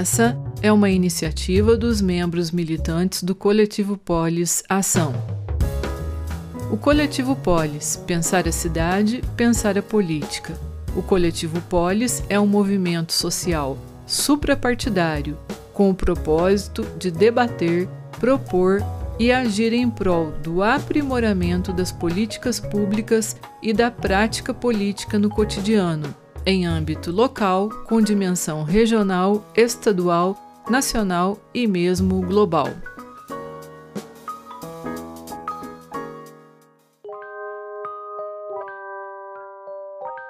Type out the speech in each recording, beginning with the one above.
Essa é uma iniciativa dos membros militantes do Coletivo Polis Ação. O Coletivo Polis Pensar a Cidade, Pensar a Política. O Coletivo Polis é um movimento social suprapartidário com o propósito de debater, propor e agir em prol do aprimoramento das políticas públicas e da prática política no cotidiano, em âmbito local, com dimensão regional, estadual, nacional e mesmo global.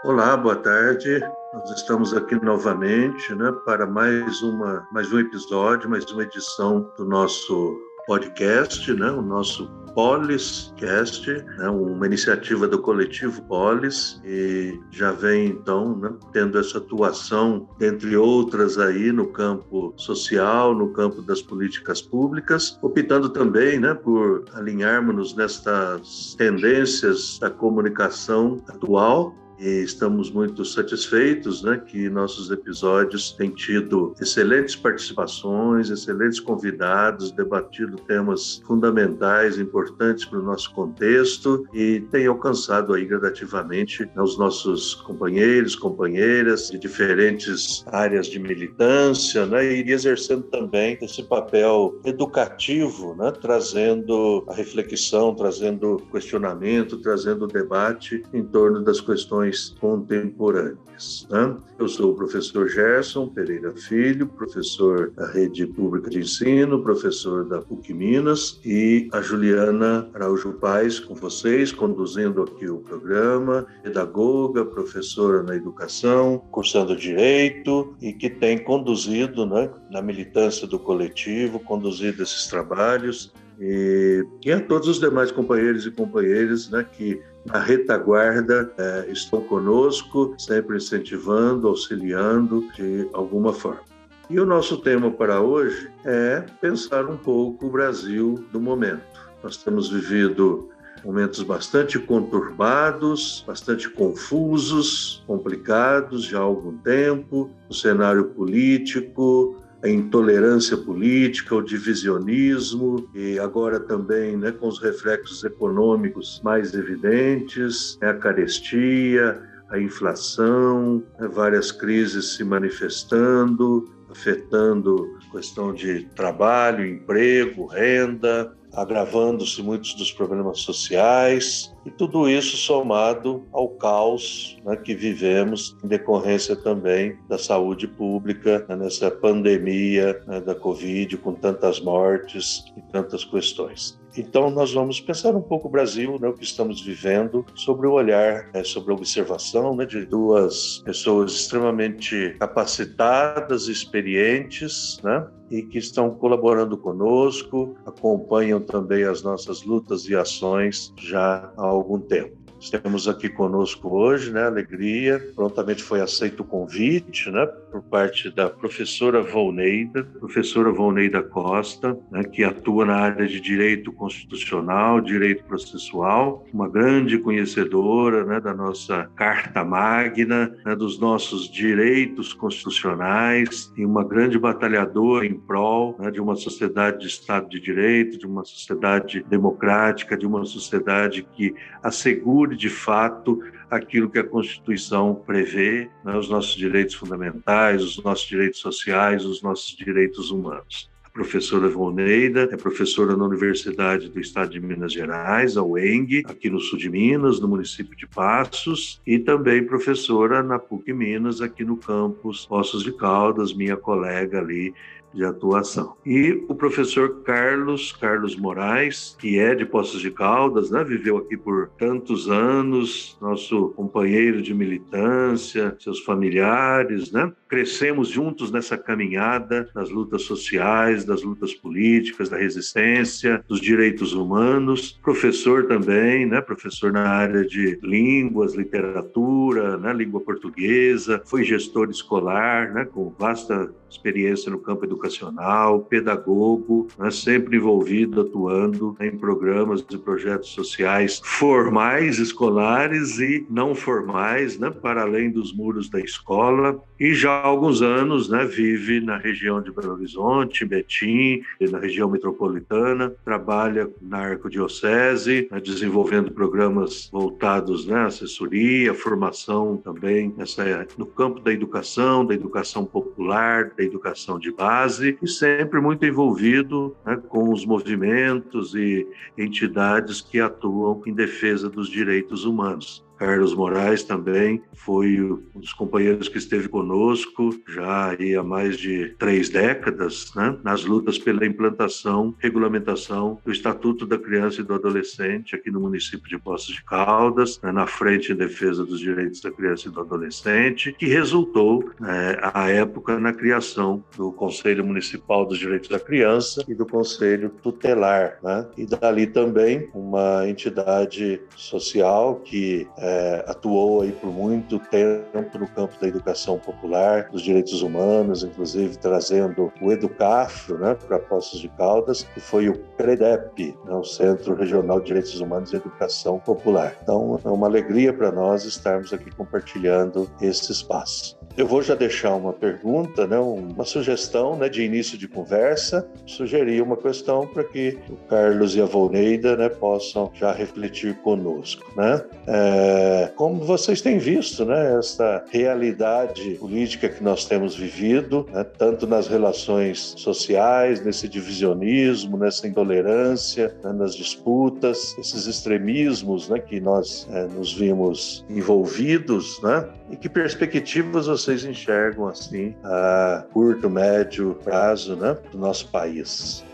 Olá, boa tarde. Nós estamos aqui novamente, né, para mais uma, mais um episódio, mais uma edição do nosso podcast, né, o nosso Poliscast, né, uma iniciativa do coletivo Polis, e já vem então né, tendo essa atuação, entre outras aí no campo social, no campo das políticas públicas, optando também né, por alinharmos-nos nestas tendências da comunicação atual e estamos muito satisfeitos né, que nossos episódios têm tido excelentes participações, excelentes convidados, debatido temas fundamentais, importantes para o nosso contexto e tem alcançado aí gradativamente né, os nossos companheiros, companheiras de diferentes áreas de militância né, e exercendo também esse papel educativo, né, trazendo a reflexão, trazendo questionamento, trazendo debate em torno das questões questões contemporâneas. Né? Eu sou o professor Gerson Pereira Filho, professor da Rede Pública de Ensino, professor da PUC Minas, e a Juliana Araújo Paz com vocês, conduzindo aqui o programa, pedagoga, professora na educação, cursando Direito e que tem conduzido, né, na militância do coletivo, conduzido esses trabalhos e, e, a todos os demais companheiros e companheiras né, que na retaguarda é, estão conosco, sempre incentivando, auxiliando de alguma forma. E o nosso tema para hoje é pensar um pouco o Brasil do momento. Nós temos vivido momentos bastante conturbados, bastante confusos, complicados já há algum tempo, o cenário político, a intolerância política, o divisionismo e agora também né, com os reflexos econômicos mais evidentes, né, a carestia, a inflação, né, várias crises se manifestando, afetando questão de trabalho, emprego, renda, agravando-se muitos dos problemas sociais, e tudo isso somado ao caos né, que vivemos em decorrência também da saúde pública, né, nessa pandemia né, da Covid, com tantas mortes e tantas questões. Então, nós vamos pensar um pouco o Brasil, né, o que estamos vivendo, sobre o olhar, né, sobre a observação né, de duas pessoas extremamente capacitadas, experientes, né, e que estão colaborando conosco, acompanham também as nossas lutas e ações já há algum tempo. Temos aqui conosco hoje, né, alegria, prontamente foi aceito o convite, né, por parte da professora Volneida, professora Volneida Costa, né, que atua na área de direito constitucional, direito processual, uma grande conhecedora, né, da nossa Carta Magna, né, dos nossos direitos constitucionais e uma grande batalhadora em prol né, de uma sociedade de Estado de Direito, de uma sociedade democrática, de uma sociedade que assegure de fato aquilo que a Constituição prevê, né, os nossos direitos fundamentais, os nossos direitos sociais, os nossos direitos humanos. A professora Voneida é professora na Universidade do Estado de Minas Gerais, a UENG, aqui no sul de Minas, no município de Passos, e também professora na PUC Minas, aqui no campus Ossos de Caldas, minha colega ali de atuação. E o professor Carlos, Carlos Moraes, que é de Poços de Caldas, né, viveu aqui por tantos anos, nosso companheiro de militância, seus familiares, né? Crescemos juntos nessa caminhada das lutas sociais, das lutas políticas, da resistência, dos direitos humanos. Professor também, né? Professor na área de línguas, literatura, né? língua portuguesa, foi gestor escolar, né? Com vasta experiência no campo educacional, pedagogo, né, sempre envolvido, atuando em programas e projetos sociais formais, escolares e não formais, né, para além dos muros da escola. E já há alguns anos né, vive na região de Belo Horizonte, Betim, na região metropolitana, trabalha na Arcodiocese, né, desenvolvendo programas voltados né, à assessoria, formação também nessa, no campo da educação, da educação popular, da educação de base, e sempre muito envolvido né, com os movimentos e entidades que atuam em defesa dos direitos humanos. Carlos Moraes também foi um dos companheiros que esteve conosco já há mais de três décadas, né, nas lutas pela implantação, regulamentação do Estatuto da Criança e do Adolescente aqui no município de Poços de Caldas, né, na Frente em Defesa dos Direitos da Criança e do Adolescente, que resultou, né, à época, na criação do Conselho Municipal dos Direitos da Criança e do Conselho Tutelar, né, e dali também uma entidade social que é, é, atuou aí por muito tempo no campo da educação popular, dos direitos humanos, inclusive trazendo o Educafro né, para Poços de Caldas, que foi o CREDEP, né, o Centro Regional de Direitos Humanos e Educação Popular. Então, é uma alegria para nós estarmos aqui compartilhando esse espaço. Eu vou já deixar uma pergunta, né, uma sugestão né, de início de conversa, sugerir uma questão para que o Carlos e a Volneida né, possam já refletir conosco. Né? É, como vocês têm visto, né, essa realidade política que nós temos vivido, né, tanto nas relações sociais, nesse divisionismo, nessa intolerância, né, nas disputas, esses extremismos né, que nós é, nos vimos envolvidos, né, e que perspectivas vocês enxergam assim a curto, médio prazo, né, do nosso país?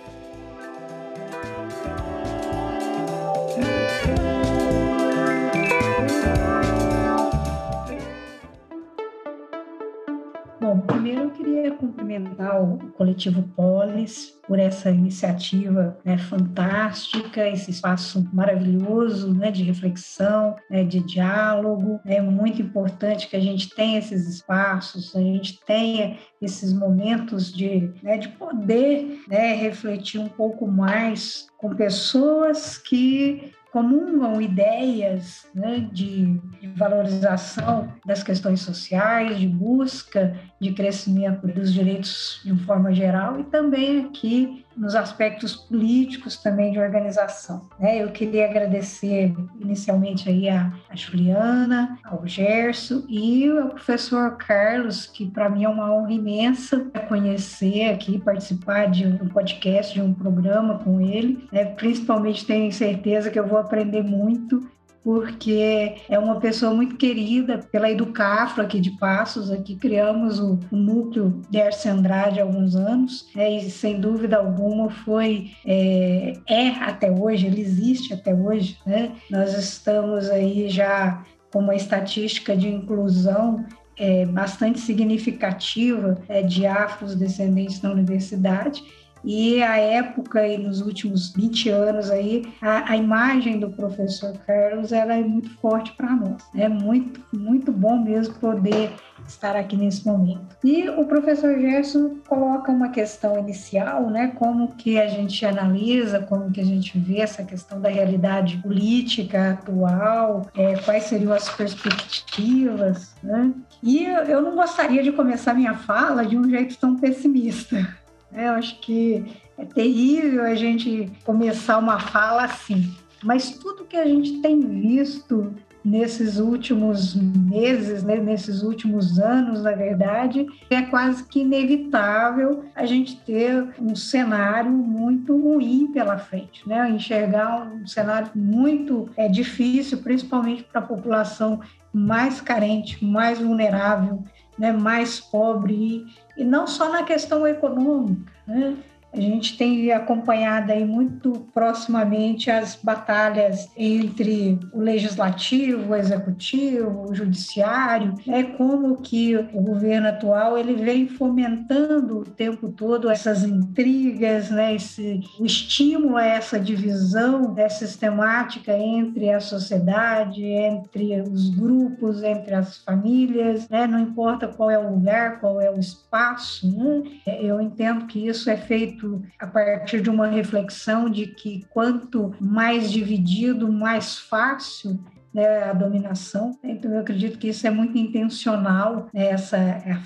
Cumprimentar o coletivo Polis por essa iniciativa né, fantástica, esse espaço maravilhoso né, de reflexão, né, de diálogo. É muito importante que a gente tenha esses espaços, a gente tenha esses momentos de, né, de poder né, refletir um pouco mais com pessoas que comungam ideias né, de, de, valorização das questões sociais, de busca de crescimento dos direitos de forma geral e também aqui nos aspectos políticos também de organização. Né? Eu queria agradecer inicialmente aí a, a Juliana, ao Gerson e ao professor Carlos, que para mim é uma honra imensa conhecer aqui, participar de um podcast, de um programa com ele. Né? Principalmente tenho certeza que eu vou aprender muito porque é uma pessoa muito querida pela Educafro aqui de Passos. Aqui criamos o, núcleo de Erce Andrade há alguns anos, né, e sem dúvida alguma foi, é, é até hoje, ele existe até hoje. Né? Nós estamos aí já com uma estatística de inclusão é, bastante significativa é, de afrodescendentes na universidade e a época e nos últimos 20 anos aí, a, a imagem do professor Carlos ela é muito forte para nós. É muito, muito bom mesmo poder estar aqui nesse momento. E o professor Gerson coloca uma questão inicial, né, como que a gente analisa, como que a gente vê essa questão da realidade política atual, é, quais seriam as perspectivas, né? E eu não gostaria de começar minha fala de um jeito tão pessimista. Eu acho que é terrível a gente começar uma fala assim. Mas tudo que a gente tem visto nesses últimos meses, né, nesses últimos anos, na verdade, é quase que inevitável a gente ter um cenário muito ruim pela frente, né? Enxergar um cenário muito é, difícil, principalmente para a população mais carente, mais vulnerável, né, mais pobre, e, não só na questão econômica, né? A gente tem acompanhado aí muito proximamente as batalhas entre o legislativo, o executivo, o judiciário, é como que o governo atual ele vem fomentando o tempo todo essas intrigas, né, esse o estímulo a essa divisão é, sistemática entre a sociedade, entre os grupos, entre as famílias, né, não importa qual é o lugar, qual é o espaço, né? eu entendo que isso é feito feito a partir de uma reflexão de que quanto mais dividido, mais fácil né, a dominação. Então, eu acredito que isso é muito intencional, né, essa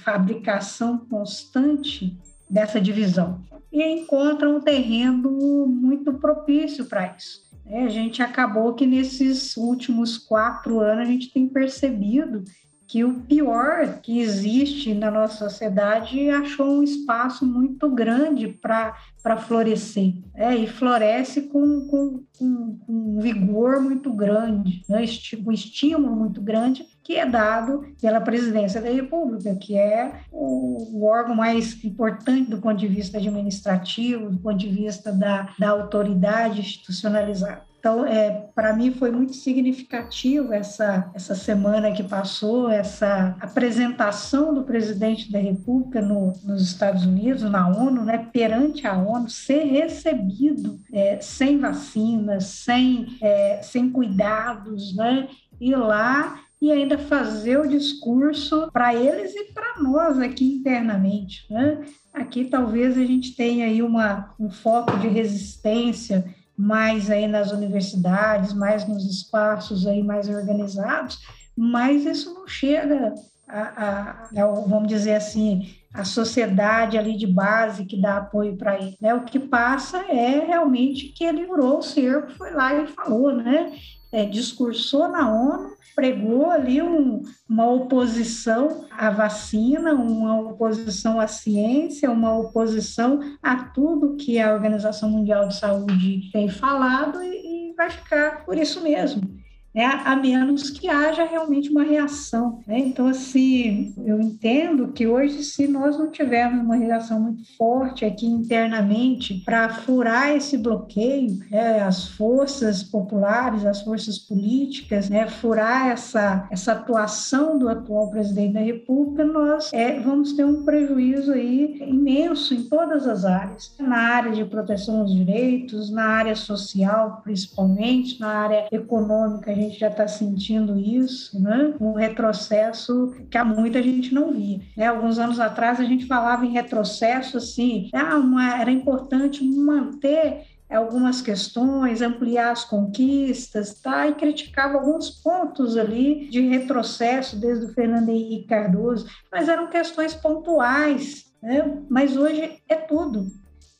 fabricação constante dessa divisão. E encontra um terreno muito propício para isso. É, a gente acabou que nesses últimos quatro anos a gente tem percebido que o pior que existe na nossa sociedade achou um espaço muito grande para florescer. É, e floresce com, com, com, um vigor muito grande, né? um estímulo muito grande que é dado pela presidência da República, que é o, o, órgão mais importante do ponto de vista administrativo, do ponto de vista da, da autoridade institucionalizada. Então, é, para mim foi muito significativo essa, essa semana que passou, essa apresentação do presidente da República no, nos Estados Unidos, na ONU, né, perante a ONU, ser recebido é, sem vacinas, sem, é, sem cuidados, né, ir lá e ainda fazer o discurso para eles e para nós aqui internamente. Né? Aqui talvez a gente tenha aí uma, um foco de resistência mais aí nas universidades, mais nos espaços aí mais organizados, mas isso não chega a, a, a vamos dizer assim, a sociedade ali de base que dá apoio para ele. Né? O que passa é realmente que ele urou o cerco, foi lá e falou, né? É, discursou na ONU pregou ali um, uma oposição à vacina, uma oposição à ciência, uma oposição a tudo que a Organização Mundial de Saúde tem falado e, e vai ficar por isso mesmo né, a menos que haja realmente uma reação. Né? Então, assim, eu entendo que hoje, se nós não tivermos uma reação muito forte aqui internamente para furar esse bloqueio, né, as forças populares, as forças políticas, né, furar essa, essa atuação do atual presidente da República, nós é, vamos ter um prejuízo aí imenso em todas as áreas, na área de proteção aos direitos, na área social, principalmente, na área econômica gente já está sentindo isso, né? um retrocesso que há muita gente não via. Né? Alguns anos atrás a gente falava em retrocesso assim, ah, uma, era importante manter algumas questões, ampliar as conquistas, tá? E criticava alguns pontos ali de retrocesso desde o Fernando Henrique Cardoso, mas eram questões pontuais, né? Mas hoje é tudo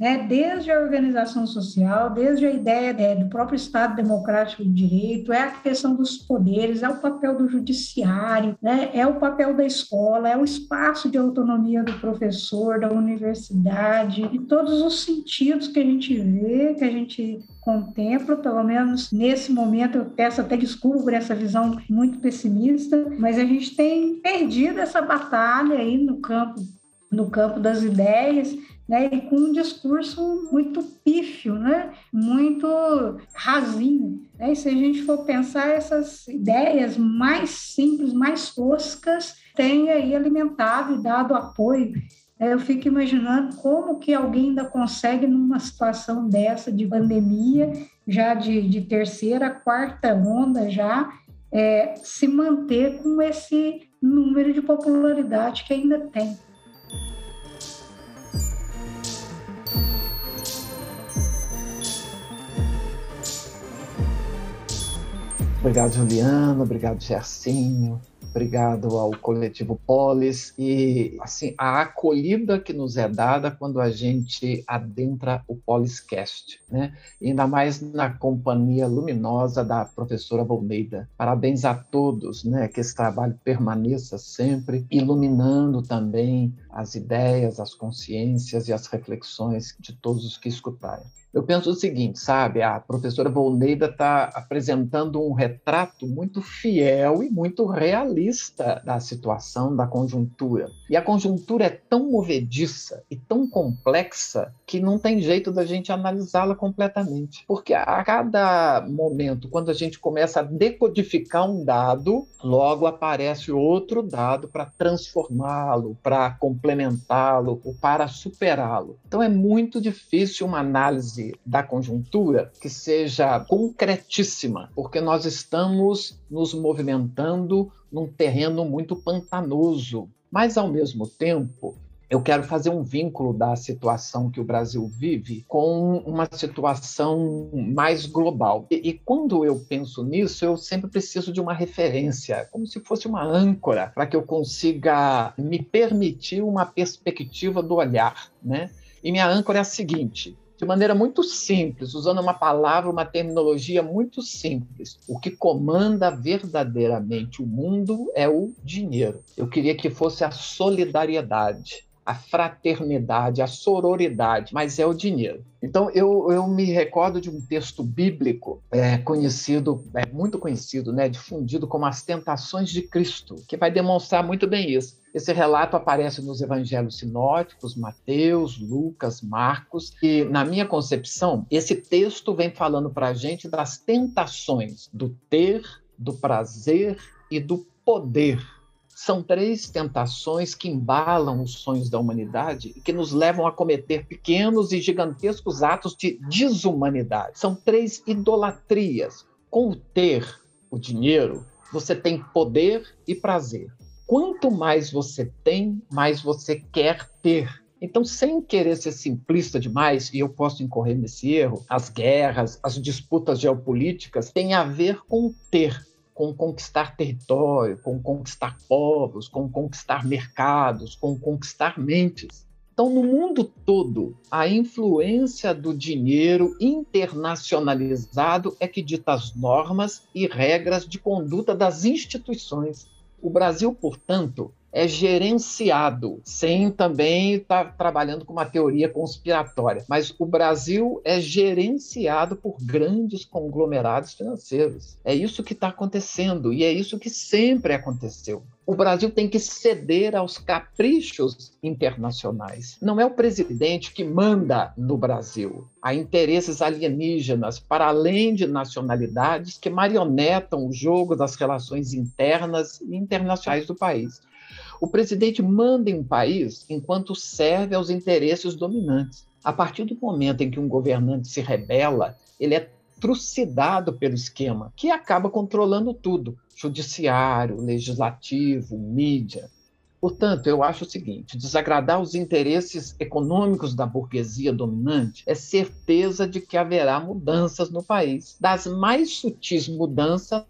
né, desde a organização social, desde a ideia né, do próprio Estado Democrático de Direito, é a questão dos poderes, é o papel do judiciário, né, é o papel da escola, é o espaço de autonomia do professor, da universidade, e todos os sentidos que a gente vê, que a gente contempla, pelo menos nesse momento, eu peço até desculpa por essa visão muito pessimista, mas a gente tem perdido essa batalha aí no campo no campo das ideias, né, e com um discurso muito pífio, né, muito rasinho. Né? E se a gente for pensar essas ideias mais simples, mais toscas, têm aí alimentado e dado apoio. Eu fico imaginando como que alguém ainda consegue, numa situação dessa de pandemia, já de, de terceira, quarta onda já, é, se manter com esse número de popularidade que ainda tem. Obrigado, Juliana. Obrigado, Gercinho. Obrigado ao coletivo Polis e assim a acolhida que nos é dada quando a gente adentra o Poliscast, né? ainda mais na companhia luminosa da professora Volneida. Parabéns a todos, né? Que esse trabalho permaneça sempre iluminando também as ideias, as consciências e as reflexões de todos os que escutarem. Eu penso o seguinte, sabe? A professora Volneida está apresentando um retrato muito fiel e muito realista da situação, da conjuntura. E a conjuntura é tão movediça e tão complexa que não tem jeito da gente analisá-la completamente. Porque a cada momento, quando a gente começa a decodificar um dado, logo aparece outro dado para transformá-lo, para complementá-lo ou para superá-lo. Então é muito difícil uma análise da conjuntura que seja concretíssima, porque nós estamos nos movimentando num terreno muito pantanoso. Mas, ao mesmo tempo, eu quero fazer um vínculo da situação que o Brasil vive com uma situação mais global. E, e, quando eu penso nisso, eu sempre preciso de uma referência, como se fosse uma âncora, para que eu consiga me permitir uma perspectiva do olhar, né? E minha âncora é a seguinte: de maneira muito simples, usando uma palavra, uma terminologia muito simples. O que comanda verdadeiramente o mundo é o dinheiro. Eu queria que fosse a solidariedade a fraternidade, a sororidade, mas é o dinheiro. Então, eu, eu me recordo de um texto bíblico é, conhecido, é, muito conhecido, né, difundido como As Tentações de Cristo, que vai demonstrar muito bem isso. Esse relato aparece nos evangelhos sinóticos, Mateus, Lucas, Marcos, e, na minha concepção, esse texto vem falando para a gente das tentações do ter, do prazer e do poder são três tentações que embalam os sonhos da humanidade e que nos levam a cometer pequenos e gigantescos atos de desumanidade. São três idolatrias. Com o ter, o dinheiro, você tem poder e prazer. Quanto mais você tem, mais você quer ter. Então, sem querer ser simplista demais, e eu posso incorrer nesse erro, as guerras, as disputas geopolíticas têm a ver com ter com conquistar território, com conquistar povos, com conquistar mercados, com conquistar mentes. Então, no mundo todo, a influência do dinheiro internacionalizado é que dita as normas e regras de conduta das instituições. O Brasil, portanto, é gerenciado, sem também estar tá trabalhando com uma teoria conspiratória. Mas o Brasil é gerenciado por grandes conglomerados financeiros. É isso que está acontecendo e é isso que sempre aconteceu. O Brasil tem que ceder aos caprichos internacionais. Não é o presidente que manda no Brasil. Há interesses alienígenas, para além de nacionalidades, que marionetam o jogo das relações internas e internacionais do país. O presidente manda em um país enquanto serve aos interesses dominantes. A partir do momento em que um governante se rebela, ele é trucidado pelo esquema, que acaba controlando tudo: judiciário, legislativo, mídia. Portanto, eu acho o seguinte: desagradar os interesses econômicos da burguesia dominante é certeza de que haverá mudanças no país, das mais sutis mudanças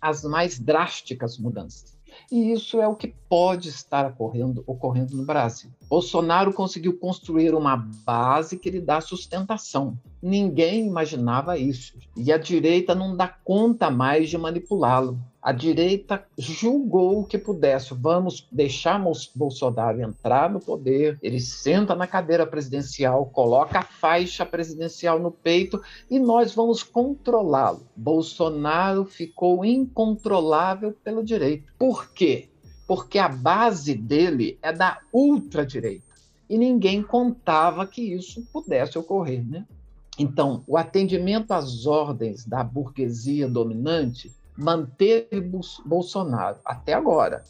às mais drásticas mudanças. E isso é o que pode estar ocorrendo, ocorrendo no Brasil. Bolsonaro conseguiu construir uma base que lhe dá sustentação. Ninguém imaginava isso. E a direita não dá conta mais de manipulá-lo a direita julgou que pudesse. Vamos deixar Bolsonaro entrar no poder, ele senta na cadeira presidencial, coloca a faixa presidencial no peito e nós vamos controlá-lo. Bolsonaro ficou incontrolável pelo direito. Por quê? Porque a base dele é da ultradireita. E ninguém contava que isso pudesse ocorrer, né? Então, o atendimento às ordens da burguesia dominante manteve Bolsonaro até agora.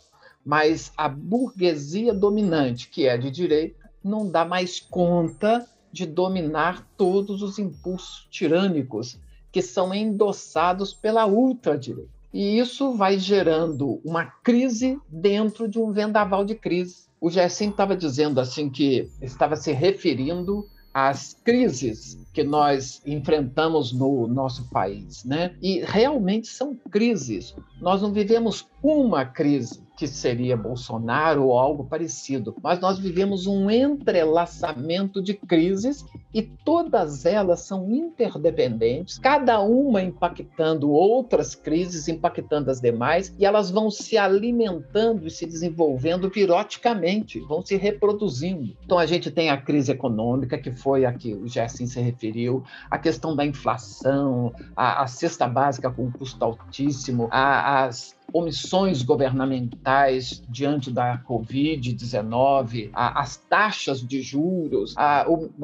Mas a burguesia dominante, que é de direita, não dá mais conta de dominar todos os impulsos tirânicos que são endossados pela ultradireita. E isso vai gerando uma crise dentro de um vendaval de crise. O Gerson estava dizendo assim que estava se referindo às crises que nós enfrentamos no nosso país, né? E realmente são crises. Nós não vivemos uma crise que seria Bolsonaro ou algo parecido, mas nós vivemos um entrelaçamento de crises e todas elas são interdependentes, cada uma impactando outras crises, impactando as demais, e elas vão se alimentando e se desenvolvendo piroticamente, vão se reproduzindo. Então a gente tem a crise econômica, que foi a que o Gerson se referiu, a questão da inflação, a, a cesta básica com custo altíssimo, a, as omissões governamentais diante da Covid-19, as taxas de juros,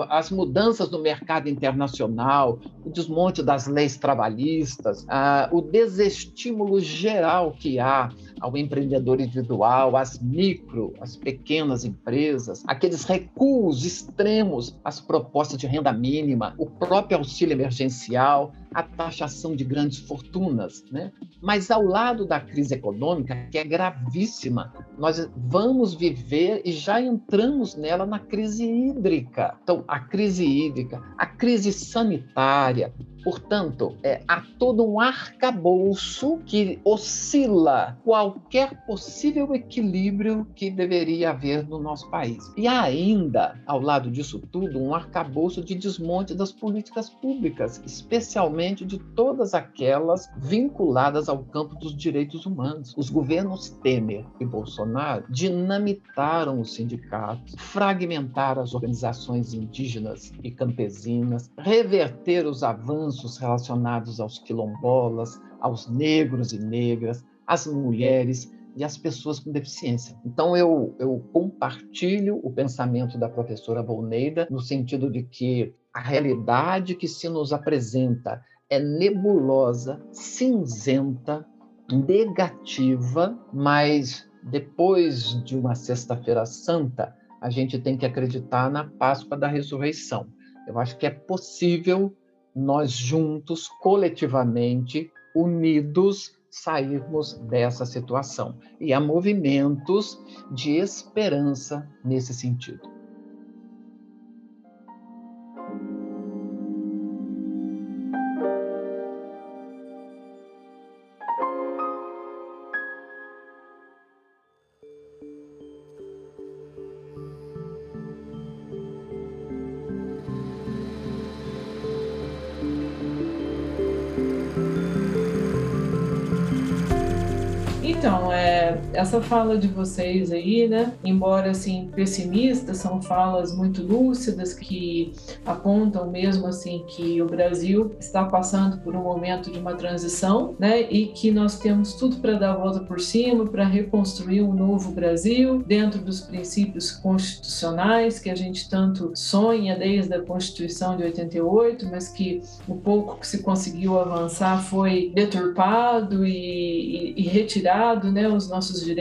as mudanças no mercado internacional, o desmonte das leis trabalhistas, o desestímulo geral que há ao empreendedor individual, às micro, às pequenas empresas, aqueles recuos extremos às propostas de renda mínima, o próprio auxílio emergencial, a taxação de grandes fortunas. Né? Mas ao lado da crise econômica, que é gravíssima, nós vamos viver e já entramos nela na crise hídrica. Então, a crise hídrica, a crise sanitária, Portanto, é, há todo um arcabouço que oscila qualquer possível equilíbrio que deveria haver no nosso país. E há ainda, ao lado disso tudo, um arcabouço de desmonte das políticas públicas, especialmente de todas aquelas vinculadas ao campo dos direitos humanos. Os governos Temer e Bolsonaro dinamitaram os sindicatos, fragmentaram as organizações indígenas e campesinas, reverter os avanços avanços relacionados aos quilombolas, aos negros e negras, às mulheres e às pessoas com deficiência. Então, eu, eu compartilho o pensamento da professora Volneida no sentido de que a realidade que se nos apresenta é nebulosa, cinzenta, negativa, mas depois de uma Sexta-feira Santa, a gente tem que acreditar na Páscoa da Ressurreição. Eu acho que é possível nós juntos, coletivamente, unidos, sairmos dessa situação. E há movimentos de esperança nesse sentido. Essa fala de vocês aí, né, embora assim pessimistas, são falas muito lúcidas que apontam mesmo assim que o Brasil está passando por um momento de uma transição, né, e que nós temos tudo para dar a volta por cima, para reconstruir um novo Brasil dentro dos princípios constitucionais que a gente tanto sonha desde a Constituição de 88, mas que o pouco que se conseguiu avançar foi deturpado e, e, e retirado, né, os nossos direitos,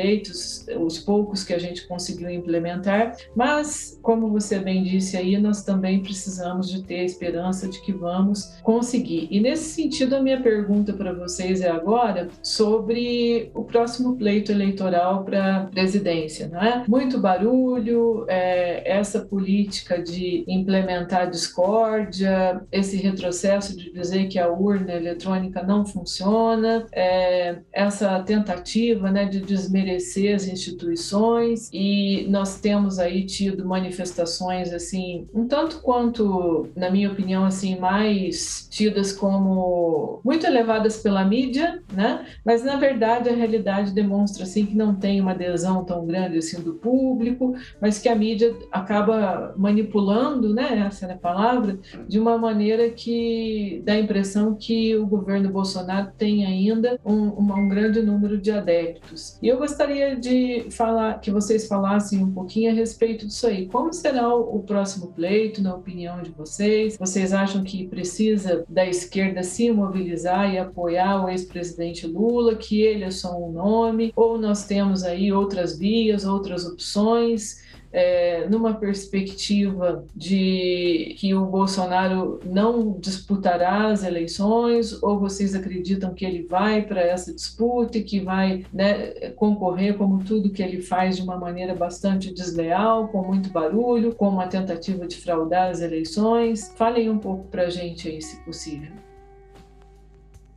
os poucos que a gente conseguiu implementar, mas, como você bem disse aí, nós também precisamos de ter a esperança de que vamos conseguir. E nesse sentido, a minha pergunta para vocês é agora sobre o próximo pleito eleitoral para presidência, não é? Muito barulho, é, essa política de implementar discórdia, esse retrocesso de dizer que a urna eletrônica não funciona, é, essa tentativa né, de desmerecer desmerecer as instituições e nós temos aí tido manifestações assim, um tanto quanto, na minha opinião, assim, mais tidas como muito elevadas pela mídia, né? Mas na verdade a realidade demonstra assim que não tem uma adesão tão grande assim do público, mas que a mídia acaba manipulando, né? Essa é a palavra, de uma maneira que dá a impressão que o governo Bolsonaro tem ainda um, um grande número de adeptos. E eu gostaria de falar que vocês falassem um pouquinho a respeito disso aí. Como será o próximo pleito, na opinião de vocês? Vocês acham que precisa da esquerda se mobilizar e apoiar o ex-presidente Lula, que ele é só um nome? Ou nós temos aí outras vias, outras opções? É, numa perspectiva de que o Bolsonaro não disputará as eleições, ou vocês acreditam que ele vai para essa disputa e que vai né, concorrer como tudo que ele faz de uma maneira bastante desleal, com muito barulho, com uma tentativa de fraudar as eleições? Falem um pouco para a gente aí, se possível.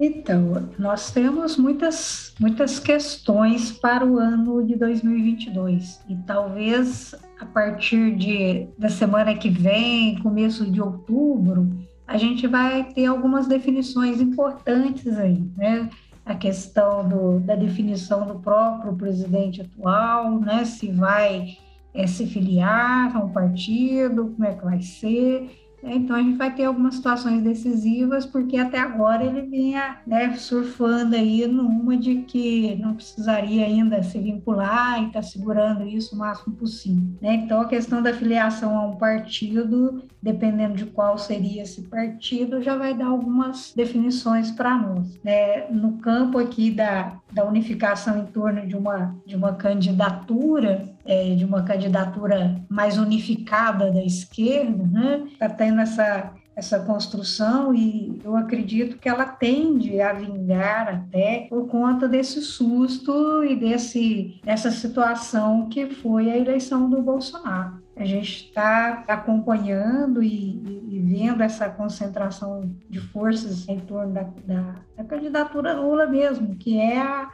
Então, nós temos muitas, muitas questões para o ano de 2022 e talvez a partir de, da semana que vem, começo de outubro, a gente vai ter algumas definições importantes aí, né? A questão do, da definição do próprio presidente atual, né? Se vai é, se filiar a um partido, como é que vai ser, Então a gente vai ter algumas situações decisivas, porque até agora ele vinha né, surfando aí numa de que não precisaria ainda se vincular e está segurando isso o máximo possível. Né? Então a questão da filiação a um partido, dependendo de qual seria esse partido, já vai dar algumas definições para nós. Né? No campo aqui da, da unificação em torno de uma, de uma candidatura, é, de uma candidatura mais unificada da esquerda, né? Está tendo essa essa construção e eu acredito que ela tende a vingar até por conta desse susto e desse dessa situação que foi a eleição do Bolsonaro. A gente está acompanhando e, e, vendo essa concentração de forças em torno da, da, da candidatura Lula mesmo, que é a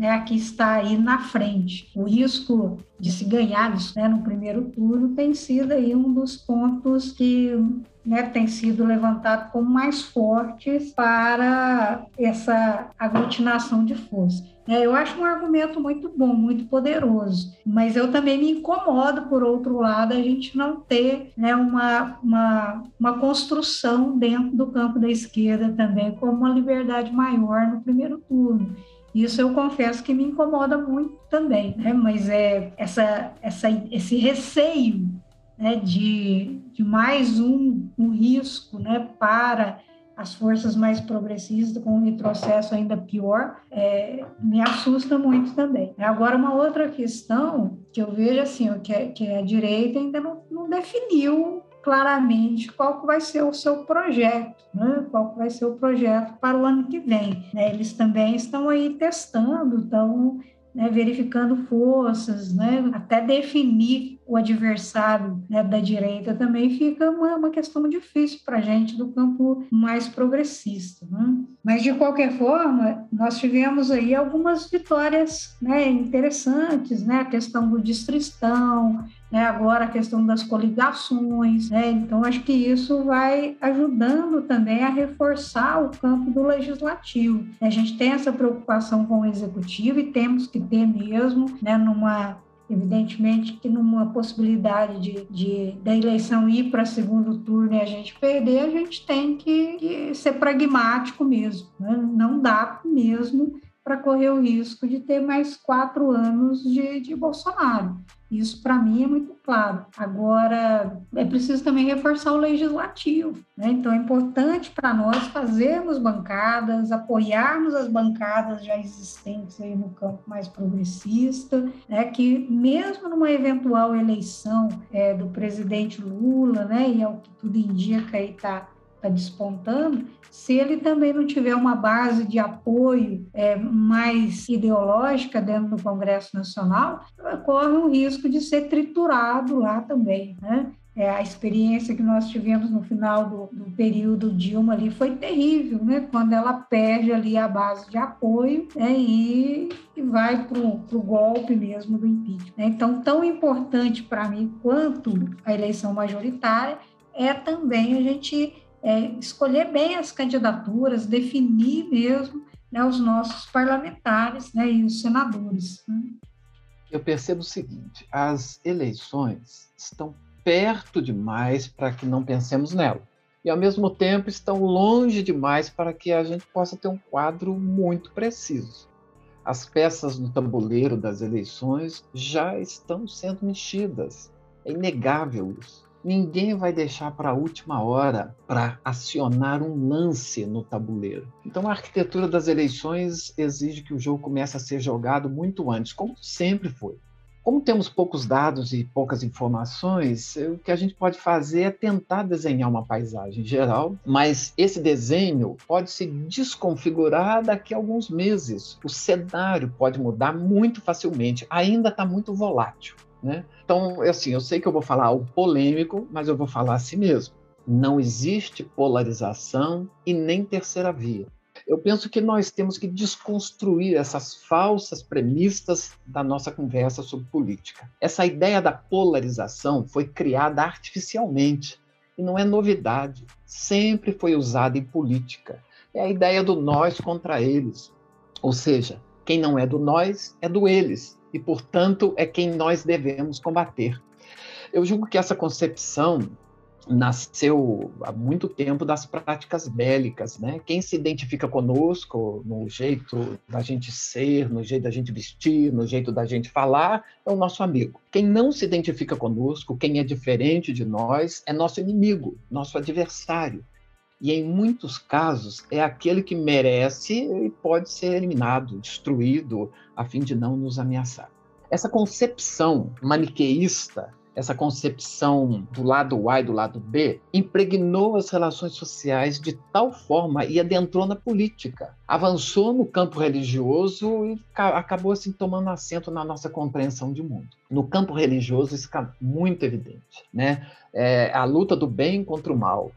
né, que está aí na frente. O risco de se ganhar né, no primeiro turno tem sido aí um dos pontos que né, tem sido levantado como mais fortes para essa aglutinação de força. É, eu acho um argumento muito bom, muito poderoso, mas eu também me incomodo, por outro lado, a gente não ter né, uma, uma, uma construção dentro do campo da esquerda também, como uma liberdade maior no primeiro turno. Isso eu confesso que me incomoda muito também, né? Mas é essa, essa, esse receio né, de, de mais um, um risco né, para as forças mais progressistas com um retrocesso ainda pior, é, me assusta muito também. Agora, uma outra questão que eu vejo assim, que, é, que a direita ainda não, não definiu claramente qual vai ser o seu projeto, né? qual vai ser o projeto para o ano que vem. Né? Eles também estão aí testando, estão né, verificando forças, né, até definir o adversário né, da direita também fica uma, uma questão difícil para a gente do campo mais progressista. Né? Mas, de qualquer forma, nós tivemos aí algumas vitórias né, interessantes, né, a questão do distristão, né, agora a questão das coligações, né, então acho que isso vai ajudando também a reforçar o campo do legislativo. A gente tem essa preocupação com o executivo e temos que ter mesmo, né, numa Evidentemente que numa possibilidade de, de da eleição ir para segundo turno e a gente perder, a gente tem que, que ser pragmático mesmo. Né? Não dá mesmo para correr o risco de ter mais quatro anos de, de Bolsonaro. Isso, para mim, é muito claro. Agora, é preciso também reforçar o legislativo. Né? Então, é importante para nós fazermos bancadas, apoiarmos as bancadas já existentes aí no campo mais progressista, né? que mesmo numa eventual eleição é, do presidente Lula, né? e é o que tudo indica está está despontando, se ele também não tiver uma base de apoio é, mais ideológica dentro do Congresso Nacional, corre o risco de ser triturado lá também, né? É, a experiência que nós tivemos no final do, do, período Dilma ali foi terrível, né? Quando ela perde ali a base de apoio né? e, e vai para o golpe mesmo do impeachment. Né? Então, tão importante para mim quanto a eleição majoritária é também a gente é, escolher bem as candidaturas, definir mesmo né, os nossos parlamentares né, e os senadores. Né? Eu percebo o seguinte: as eleições estão perto demais para que não pensemos nela. E, ao mesmo tempo, estão longe demais para que a gente possa ter um quadro muito preciso. As peças no tabuleiro das eleições já estão sendo mexidas. É inegável isso. Ninguém vai deixar para a última hora para acionar um lance no tabuleiro. Então, a arquitetura das eleições exige que o jogo comece a ser jogado muito antes, como sempre foi. Como temos poucos dados e poucas informações, o que a gente pode fazer é tentar desenhar uma paisagem geral, mas esse desenho pode se desconfigurar daqui a alguns meses. O cenário pode mudar muito facilmente, ainda está muito volátil. Né? Então, assim, eu sei que eu vou falar algo polêmico, mas eu vou falar assim mesmo. Não existe polarização e nem terceira via. Eu penso que nós temos que desconstruir essas falsas premissas da nossa conversa sobre política. Essa ideia da polarização foi criada artificialmente e não é novidade. Sempre foi usada em política. É a ideia do nós contra eles. Ou seja, quem não é do nós é do eles e, portanto, é quem nós devemos combater. Eu julgo que essa concepção nasceu há muito tempo das práticas bélicas, né? Quem se identifica conosco no jeito da gente ser, no jeito da gente vestir, no jeito da gente falar, é o nosso amigo. Quem não se identifica conosco, quem é diferente de nós, é nosso inimigo, nosso adversário. E em muitos casos é aquele que merece e pode ser eliminado, destruído, a fim de não nos ameaçar. Essa concepção maniqueísta essa concepção do lado A e do lado B, impregnou as relações sociais de tal forma e adentrou na política. Avançou no campo religioso e acabou assim tomando assento na nossa compreensão de mundo. No campo religioso isso fica muito evidente, né? É a luta do bem contra o mal,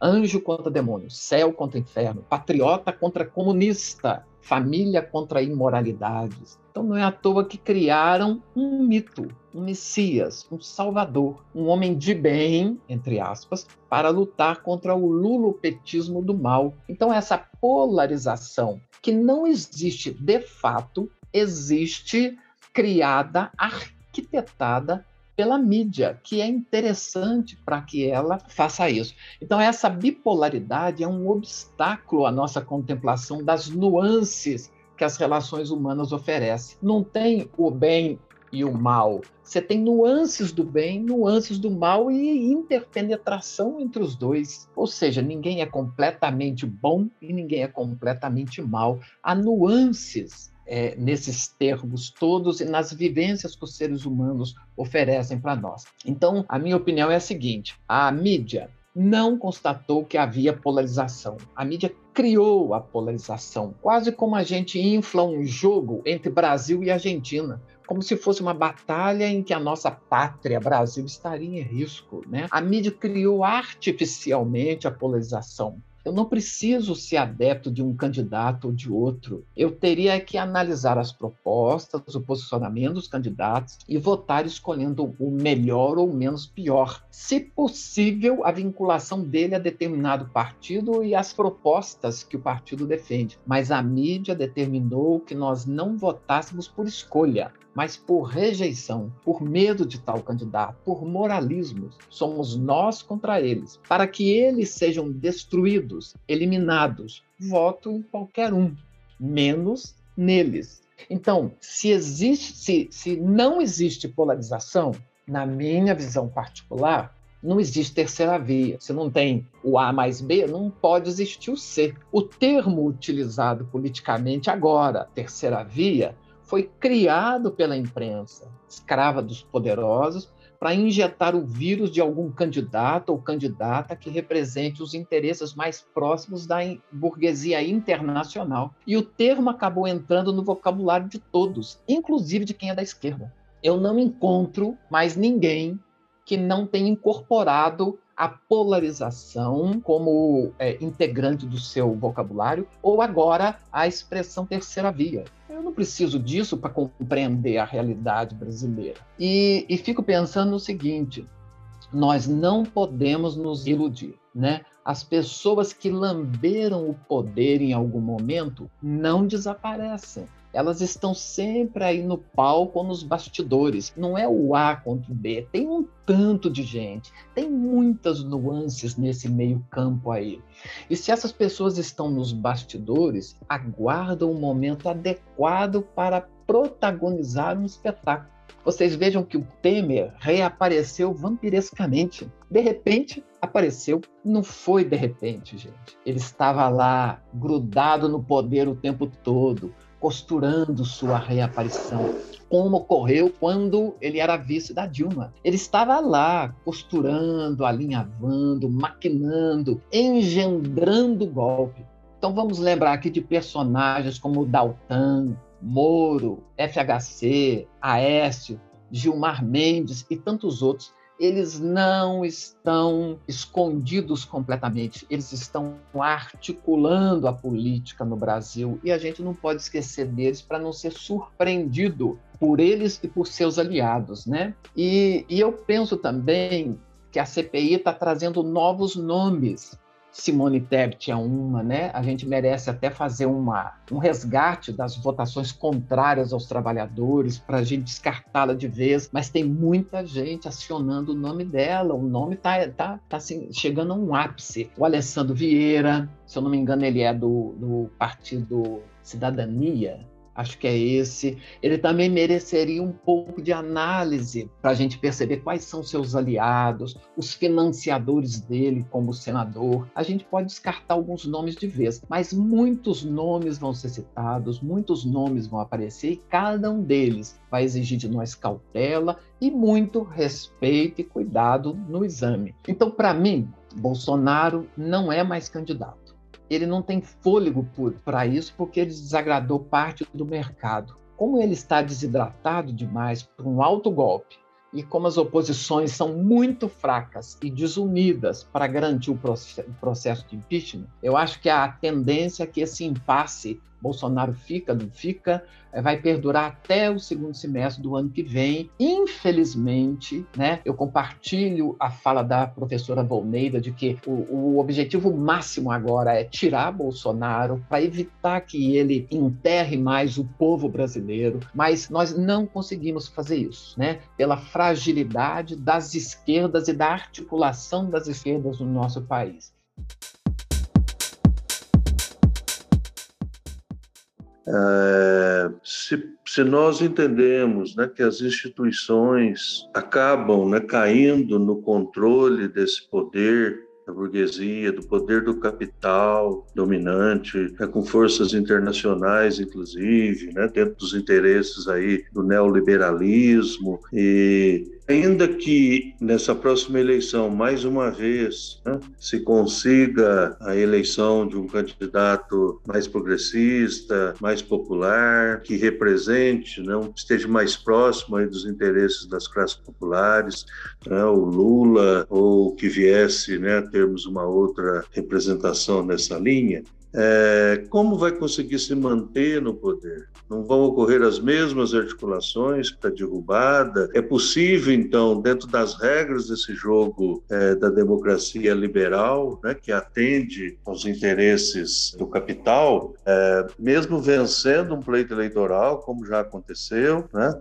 anjo contra demônio, céu contra inferno, patriota contra comunista, família contra imoralidades. Então não é à toa que criaram um mito, um Messias, um Salvador, um homem de bem, entre aspas, para lutar contra o lulopetismo do mal. Então essa polarização que não existe de fato, existe criada, arquitetada pela mídia, que é interessante para que ela faça isso. Então, essa bipolaridade é um obstáculo à nossa contemplação das nuances que as relações humanas oferecem. Não tem o bem e o mal. Você tem nuances do bem, nuances do mal e interpenetração entre os dois. Ou seja, ninguém é completamente bom e ninguém é completamente mal. Há nuances é, nesses termos todos e nas vivências que os seres humanos oferecem para nós. Então, a minha opinião é a seguinte: a mídia não constatou que havia polarização. A mídia criou a polarização, quase como a gente infla um jogo entre Brasil e Argentina como se fosse uma batalha em que a nossa pátria, Brasil, estaria em risco. Né? A mídia criou artificialmente a polarização. Eu não preciso ser adepto de um candidato ou de outro. Eu teria que analisar as propostas, o posicionamento dos candidatos e votar escolhendo o melhor ou menos pior. Se possível, a vinculação dele a determinado partido e as propostas que o partido defende. Mas a mídia determinou que nós não votássemos por escolha mas por rejeição, por medo de tal candidato, por moralismo. Somos nós contra eles. Para que eles sejam destruídos, eliminados, voto em qualquer um, menos neles. Então, se existe, se, se não existe polarização, na minha visão particular, não existe terceira via. Se não tem o A mais B, não pode existir o C. O termo utilizado politicamente agora, terceira via, foi criado pela imprensa, escrava dos poderosos, para injetar o vírus de algum candidato ou candidata que represente os interesses mais próximos da burguesia internacional. E o termo acabou entrando no vocabulário de todos, inclusive de quem é da esquerda. Eu não encontro mais ninguém que não tenha incorporado a polarização como é, integrante do seu vocabulário, ou agora a expressão terceira via. Eu não preciso disso para compreender a realidade brasileira. E, e fico pensando no seguinte: nós não podemos nos iludir, né? As pessoas que lamberam o poder em algum momento não desaparecem elas estão sempre aí no palco ou nos bastidores. Não é o A contra o B, tem um tanto de gente, tem muitas nuances nesse meio campo aí. E se essas pessoas estão nos bastidores, aguardam o um momento adequado para protagonizar um espetáculo. Vocês vejam que o Temer reapareceu vampirescamente. De repente, apareceu. Não foi de repente, gente. Ele estava lá, grudado no poder o tempo todo, costurando sua reaparição, como ocorreu quando ele era vice da Dilma. Ele estava lá, costurando, alinhavando, maquinando, engendrando o golpe. Então vamos lembrar aqui de personagens como Daltan, Moro, FHC, Aécio, Gilmar Mendes e tantos outros eles não estão escondidos completamente, eles estão articulando a política no Brasil e a gente não pode esquecer deles para não ser surpreendido por eles e por seus aliados, né? E, e eu penso também que a CPI está trazendo novos nomes Simone Tebet é uma, né? A gente merece até fazer uma, um resgate das votações contrárias aos trabalhadores para a gente descartá-la de vez, mas tem muita gente acionando o nome dela. O nome está tá, tá assim, chegando a um ápice. O Alessandro Vieira, se eu não me engano, ele é do, do Partido Cidadania, acho que é esse. Ele também mereceria um pouco de análise para a gente perceber quais são seus aliados, os financiadores dele como senador. A gente pode descartar alguns nomes de vez, mas muitos nomes vão ser citados, muitos nomes vão aparecer e cada um deles vai exigir de nós cautela e muito respeito e cuidado no exame. Então, para mim, Bolsonaro não é mais candidato ele não tem fôlego para isso porque ele desagradou parte do mercado. Como ele está desidratado demais por um alto golpe e como as oposições são muito fracas e desunidas para garantir o processo de impeachment, eu acho que a tendência é que esse impasse Bolsonaro fica, não fica, eh, vai perdurar até o segundo semestre do ano que vem. Infelizmente, né, eu compartilho a fala da professora Volneida de que o, o objetivo máximo agora é tirar Bolsonaro para evitar que ele enterre mais o povo brasileiro, mas nós não conseguimos fazer isso, né? Pela fragilidade das esquerdas e da articulação das esquerdas no nosso país. É, se, se, nós entendemos né, que as instituições acabam né, caindo no controle desse poder da burguesia, do poder do capital dominante, né, com forças internacionais, inclusive, né, dentro dos interesses aí do neoliberalismo e Ainda que nessa próxima eleição, mais uma vez, né, se consiga a eleição de um candidato mais progressista, mais popular, que represente, não né, esteja mais próximo dos interesses das classes populares, né, o Lula, ou que viesse né, termos uma outra representação nessa linha, é, como vai conseguir se manter no poder? Não vão ocorrer as mesmas articulações para derrubada? É possível, então, dentro das regras desse jogo é, da democracia liberal, né, que atende aos interesses do capital, é, mesmo vencendo um pleito eleitoral, como já aconteceu, né,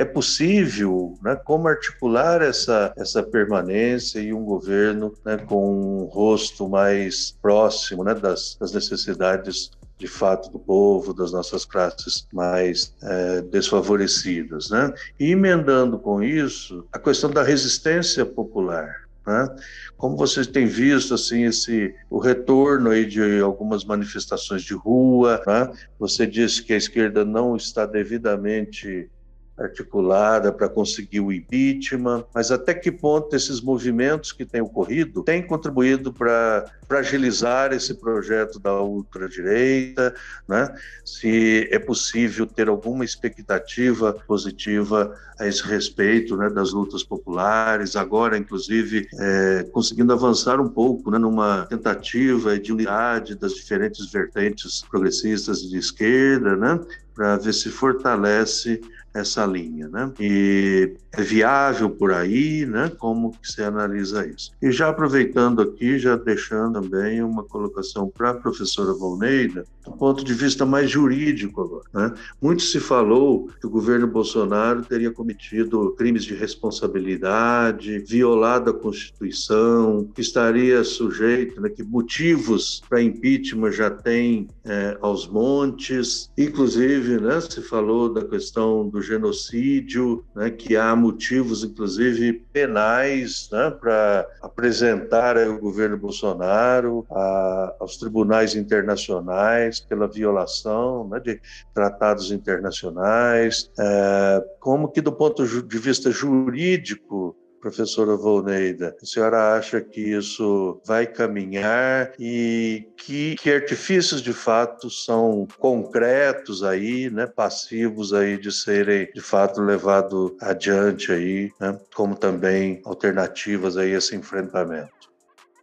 é, possível, né, como articular essa, essa permanência e um governo né, com um rosto mais próximo né, das, das necessidades de fato do povo, das nossas classes mais é, desfavorecidas, né? E emendando com isso a questão da resistência popular, né? Como vocês têm visto assim esse o retorno aí de algumas manifestações de rua, né? Você disse que a esquerda não está devidamente articulada para conseguir o impeachment, mas até que ponto esses movimentos que têm ocorrido têm contribuído para fragilizar esse projeto da ultradireita, né? se é possível ter alguma expectativa positiva a esse respeito né, das lutas populares, agora, inclusive, é, conseguindo avançar um pouco né, numa tentativa de unidade das diferentes vertentes progressistas de esquerda, né, para ver se fortalece essa linha, né? E é viável por aí, né? Como que você analisa isso? E já aproveitando aqui, já deixando também uma colocação para a professora Volneida, do ponto de vista mais jurídico agora, né? Muito se falou que o governo Bolsonaro teria cometido crimes de responsabilidade, violado a Constituição, que estaria sujeito, né? Que motivos para impeachment já tem é, aos montes, inclusive, né? Se falou da questão do genocídio, né? Que há motivos, inclusive, penais né, para apresentar o governo Bolsonaro a, aos tribunais internacionais pela violação né, de tratados internacionais. É, como que, do ponto de vista jurídico, professora Volneida, a senhora acha que isso vai caminhar e que, que artifícios de fato são concretos aí, né, passivos aí de serem de fato levados adiante aí, né, como também alternativas aí a esse enfrentamento?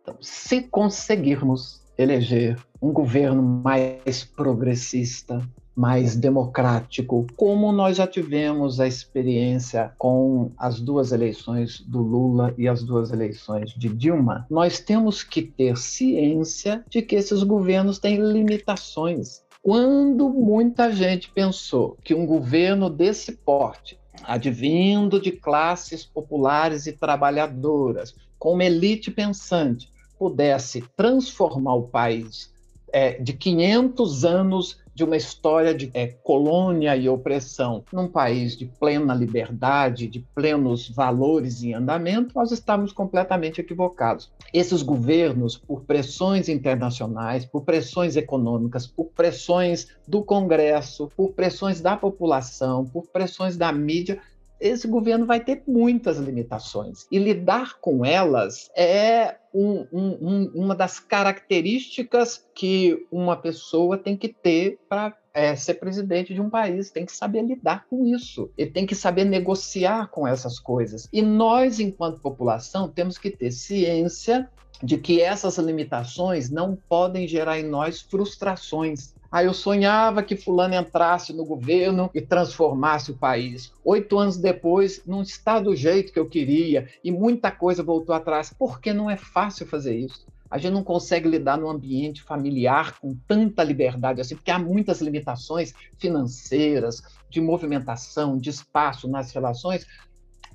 Então, se conseguirmos eleger um governo mais progressista, mais democrático, como nós já tivemos a experiência com as duas eleições do Lula e as duas eleições de Dilma, nós temos que ter ciência de que esses governos têm limitações. Quando muita gente pensou que um governo desse porte, advindo de classes populares e trabalhadoras, com uma elite pensante, pudesse transformar o país é, de 500 anos de uma história de é, colônia e opressão num país de plena liberdade, de plenos valores em andamento, nós estamos completamente equivocados. Esses governos, por pressões internacionais, por pressões econômicas, por pressões do Congresso, por pressões da população, por pressões da mídia, esse governo vai ter muitas limitações. E lidar com elas é um, um, uma das características que uma pessoa tem que ter para é, ser presidente de um país, tem que saber lidar com isso, ele tem que saber negociar com essas coisas. E nós, enquanto população, temos que ter ciência de que essas limitações não podem gerar em nós frustrações. Aí eu sonhava que fulano entrasse no governo e transformasse o país. Oito anos depois, não está do jeito que eu queria e muita coisa voltou atrás. Porque não é fácil fazer isso. A gente não consegue lidar no ambiente familiar com tanta liberdade assim, porque há muitas limitações financeiras, de movimentação, de espaço nas relações,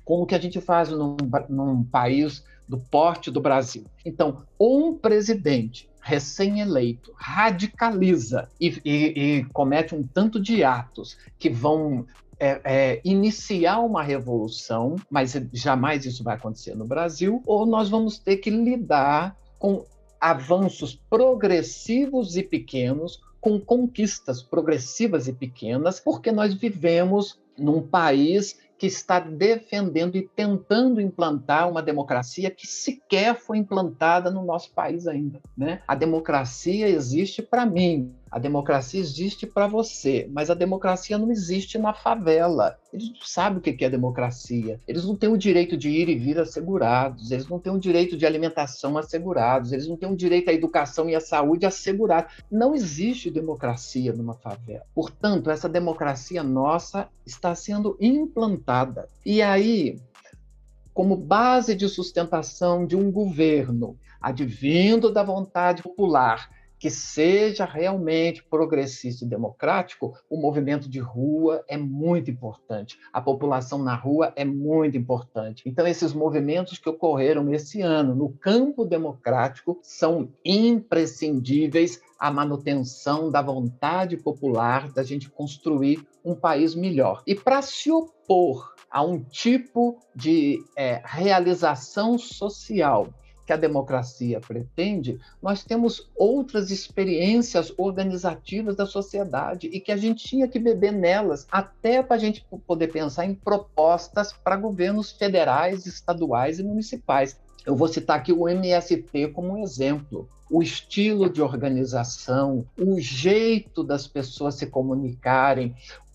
como que a gente faz num, num país do porte do Brasil. Então, um presidente recém-eleito radicaliza e, e, e, comete um tanto de atos que vão é, é, iniciar uma revolução, mas jamais isso vai acontecer no Brasil, ou nós vamos ter que lidar com avanços progressivos e pequenos, com conquistas progressivas e pequenas, porque nós vivemos num país que está defendendo e tentando implantar uma democracia que sequer foi implantada no nosso país ainda. Né? A democracia existe para mim, a democracia existe para você, mas a democracia não existe na favela. Eles não sabem o que é democracia. Eles não têm o direito de ir e vir assegurados, eles não têm o direito de alimentação assegurados, eles não têm o direito à educação e à saúde assegurados. Não existe democracia numa favela. Portanto, essa democracia nossa está sendo implantada. E aí, como base de sustentação de um governo advindo da vontade popular que seja realmente progressista e democrático, o movimento de rua é muito importante. A população na rua é muito importante. Então, esses movimentos que ocorreram esse ano no campo democrático são imprescindíveis à manutenção da vontade popular da gente construir um país melhor. E para se opor a um tipo de é, realização social que a democracia pretende, nós temos outras experiências organizativas da sociedade e que a gente tinha que beber nelas, até para a gente poder pensar em propostas para governos federais, estaduais e municipais. Eu vou citar aqui o MST como um exemplo. O estilo de organização, o jeito das pessoas se comunicarem,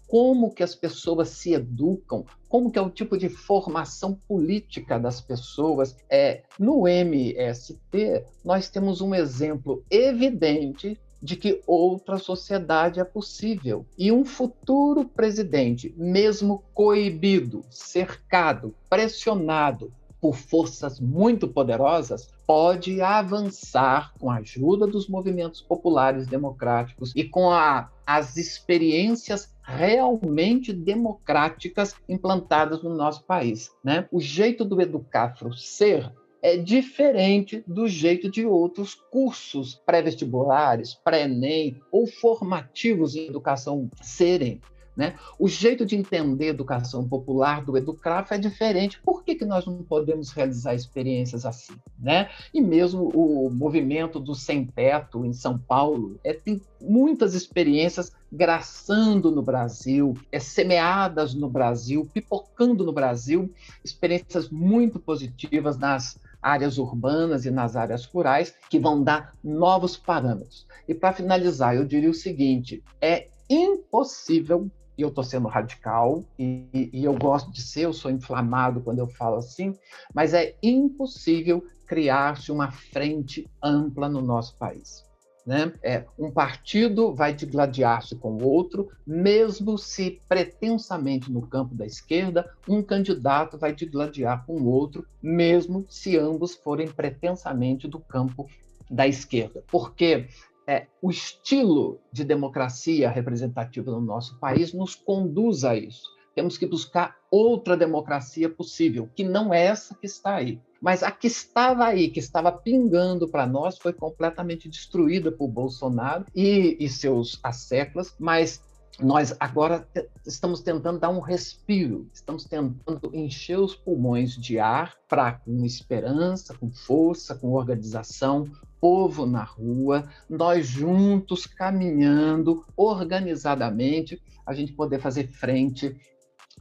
como que as pessoas se educam, como que é o tipo de formação política das pessoas. É, no MST, nós temos um exemplo evidente de que outra sociedade é possível. E um futuro presidente, mesmo coibido, cercado, pressionado por forças muito poderosas, pode avançar com a ajuda dos movimentos populares democráticos e com a, as experiências realmente democráticas implantadas no nosso país. Né? O jeito do Educafro ser é diferente do jeito de outros cursos pré-vestibulares, pré-ENEM ou formativos em educação serem. Né? O jeito de entender educação popular do Educraf é diferente. Por que, que nós não podemos realizar experiências assim? Né? E mesmo o movimento do Sem Teto em São Paulo é, tem muitas experiências graçando no Brasil, é, semeadas no Brasil, pipocando no Brasil, experiências muito positivas nas áreas urbanas e nas áreas rurais, que vão dar novos parâmetros. E para finalizar, eu diria o seguinte: é impossível e eu estou sendo radical, e, e, eu gosto de ser, eu sou inflamado quando eu falo assim, mas é impossível criar-se uma frente ampla no nosso país. Né? É, um partido vai digladiar-se com o outro, mesmo se pretensamente no campo da esquerda, um candidato vai digladiar com o outro, mesmo se ambos forem pretensamente do campo da esquerda. Porque é, o estilo de democracia representativa no nosso país nos conduz a isso. Temos que buscar outra democracia possível, que não é essa que está aí. Mas a que estava aí, que estava pingando para nós, foi completamente destruída por Bolsonaro e, e seus asseclas, mas nós agora estamos tentando dar um respiro, estamos tentando encher os pulmões de ar para, com esperança, com força, com organização, povo na rua, nós juntos caminhando organizadamente, a gente poder fazer frente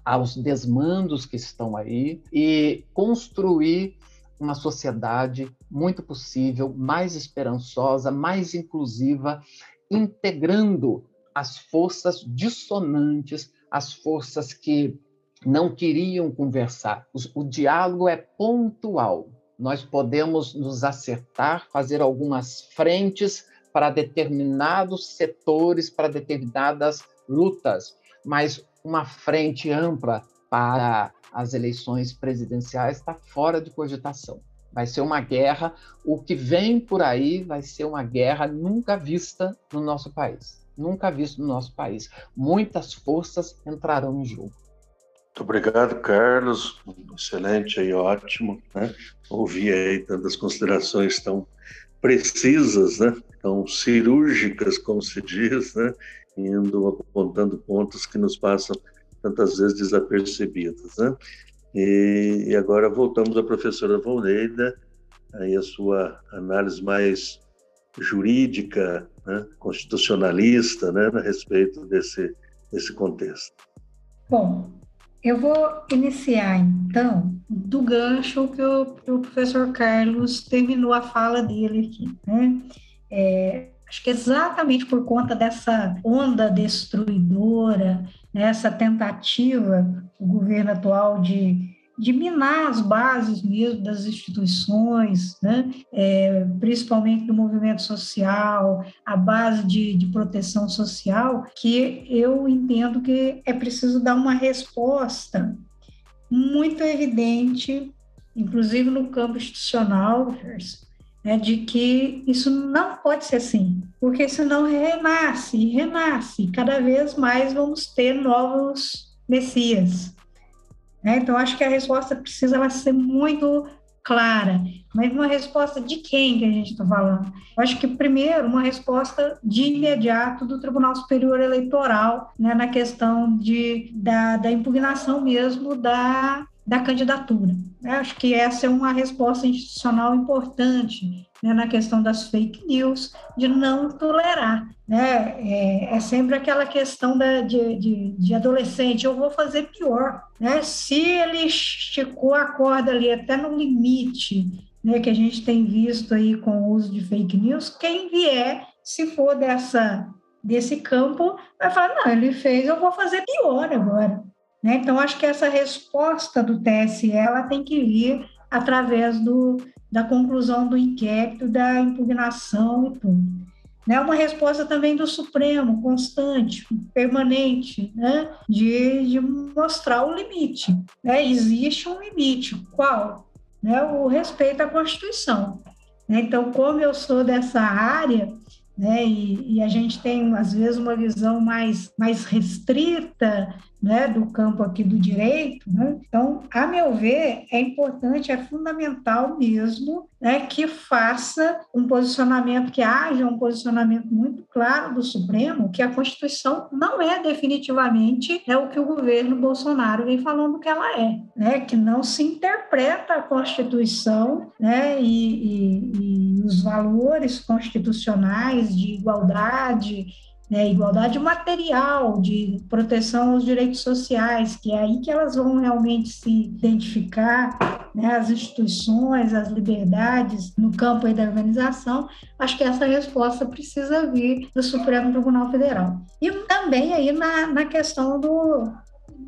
aos desmandos que estão aí e construir uma sociedade muito possível, mais esperançosa, mais inclusiva, integrando as forças dissonantes, as forças que não queriam conversar. O, diálogo é pontual. Nós podemos nos acertar, fazer algumas frentes para determinados setores, para determinadas lutas, mas uma frente ampla para as eleições presidenciais está fora de cogitação. Vai ser uma guerra, o que vem por aí vai ser uma guerra nunca vista no nosso país. Nunca vista no nosso país. Muitas forças entrarão em jogo. Muito obrigado, Carlos. Excelente e ótimo. Né? Ouvir aí tantas considerações tão precisas, né? tão cirúrgicas, como se diz, né? indo apontando pontos que nos passam tantas vezes desapercebidas. Né? E, e agora voltamos à professora Volneida, aí a sua análise mais jurídica, né? constitucionalista, né? a respeito desse, desse contexto. Bom, eu vou iniciar, então, do gancho que o, que o professor Carlos terminou a fala dele aqui. Né? É, Acho que exatamente por conta dessa onda destruidora, né, essa tentativa do governo atual de, de minar as bases mesmo das instituições, né, é, principalmente do movimento social, a base de, de proteção social, que eu entendo que é preciso dar uma resposta muito evidente, inclusive no campo institucional, né, de que isso não pode ser assim, porque senão renasce, renasce, cada vez mais vamos ter novos messias. Né? Então, acho que a resposta precisa ser muito clara, mas uma resposta de quem que a gente está falando? Eu acho que, primeiro, uma resposta de imediato do Tribunal Superior Eleitoral, né, na questão de, da, da impugnação mesmo da da candidatura. Eu acho que essa é uma resposta institucional importante né, na questão das fake news, de não tolerar. Né? É, é sempre aquela questão da, de, de, de, adolescente, eu vou fazer pior. Né? Se ele esticou a corda ali até no limite né, que a gente tem visto aí com o uso de fake news, quem vier, se for dessa, desse campo, vai falar, não, ele fez, eu vou fazer pior agora. Né? Então, acho que essa resposta do TSE ela tem que vir através do, da conclusão do inquérito, da impugnação e tudo. Né? Uma resposta também do Supremo, constante, permanente, né? de, de mostrar o limite. Né? Existe um limite. Qual? Né? O respeito à Constituição. Né? Então, como eu sou dessa área, né? E, e, a gente tem, às vezes, uma visão mais, mais restrita né, do campo aqui do direito. Né? Então, a meu ver, é importante, é fundamental mesmo né, que faça um posicionamento, que haja um posicionamento muito claro do Supremo, que a Constituição não é definitivamente é o que o governo Bolsonaro vem falando que ela é, né, que não se interpreta a Constituição né, e, e, e os valores constitucionais de igualdade né, igualdade material, de proteção aos direitos sociais, que é aí que elas vão realmente se identificar, né, as instituições, as liberdades no campo aí da organização, acho que essa resposta precisa vir do Supremo Tribunal Federal. E também aí na, na questão do,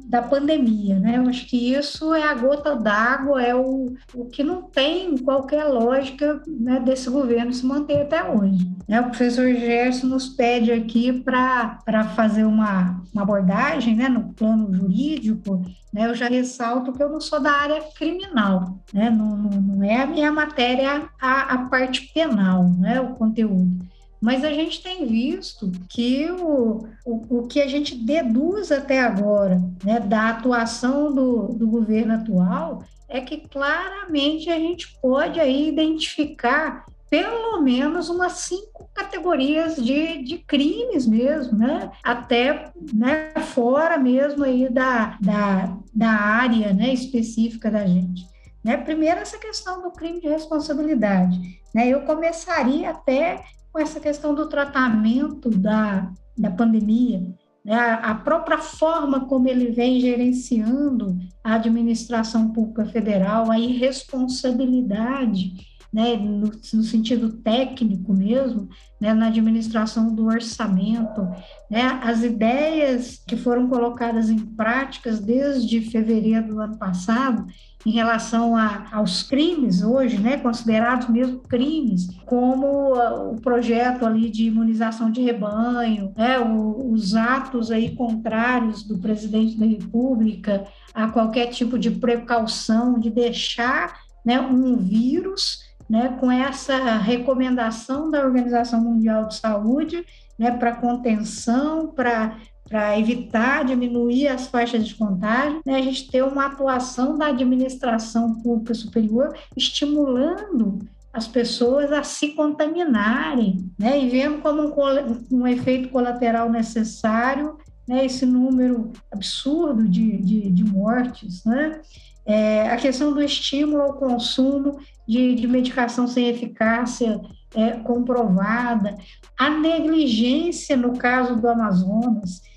da pandemia, né? Eu acho que isso é a gota d'água, é o, o que não tem qualquer lógica né, desse governo se manter até hoje. Né? O professor Gerson nos pede aqui para fazer uma, uma abordagem né, no plano jurídico, né? Eu já ressalto que eu não sou da área criminal, né? Não, não, não é a minha matéria a, a parte penal, né? O conteúdo. Mas a gente tem visto que o, o, o que a gente deduz até agora né, da atuação do, do governo atual é que claramente a gente pode aí identificar pelo menos umas cinco categorias de, de crimes mesmo, né? Até né, fora mesmo aí da, da, da área né, específica da gente. Né? Primeiro, essa questão do crime de responsabilidade. Né? Eu começaria até com essa questão do tratamento da, da pandemia, né? a própria forma como ele vem gerenciando a administração pública federal, a irresponsabilidade né, no, no, sentido técnico mesmo, né, na administração do orçamento, né, as ideias que foram colocadas em práticas desde fevereiro do ano passado em relação a, aos crimes hoje, né, considerados mesmo crimes, como o projeto ali de imunização de rebanho, né, o, os atos aí contrários do presidente da República a qualquer tipo de precaução de deixar né, um vírus né, com essa recomendação da Organização Mundial de Saúde né, para contenção, para para evitar, diminuir as faixas de contágio, né, a gente ter uma atuação da administração pública superior estimulando as pessoas a se contaminarem, né, e vendo como um, um efeito colateral necessário né, esse número absurdo de, de, de mortes, né, é, a questão do estímulo ao consumo de, de medicação sem eficácia é, comprovada, a negligência no caso do Amazonas.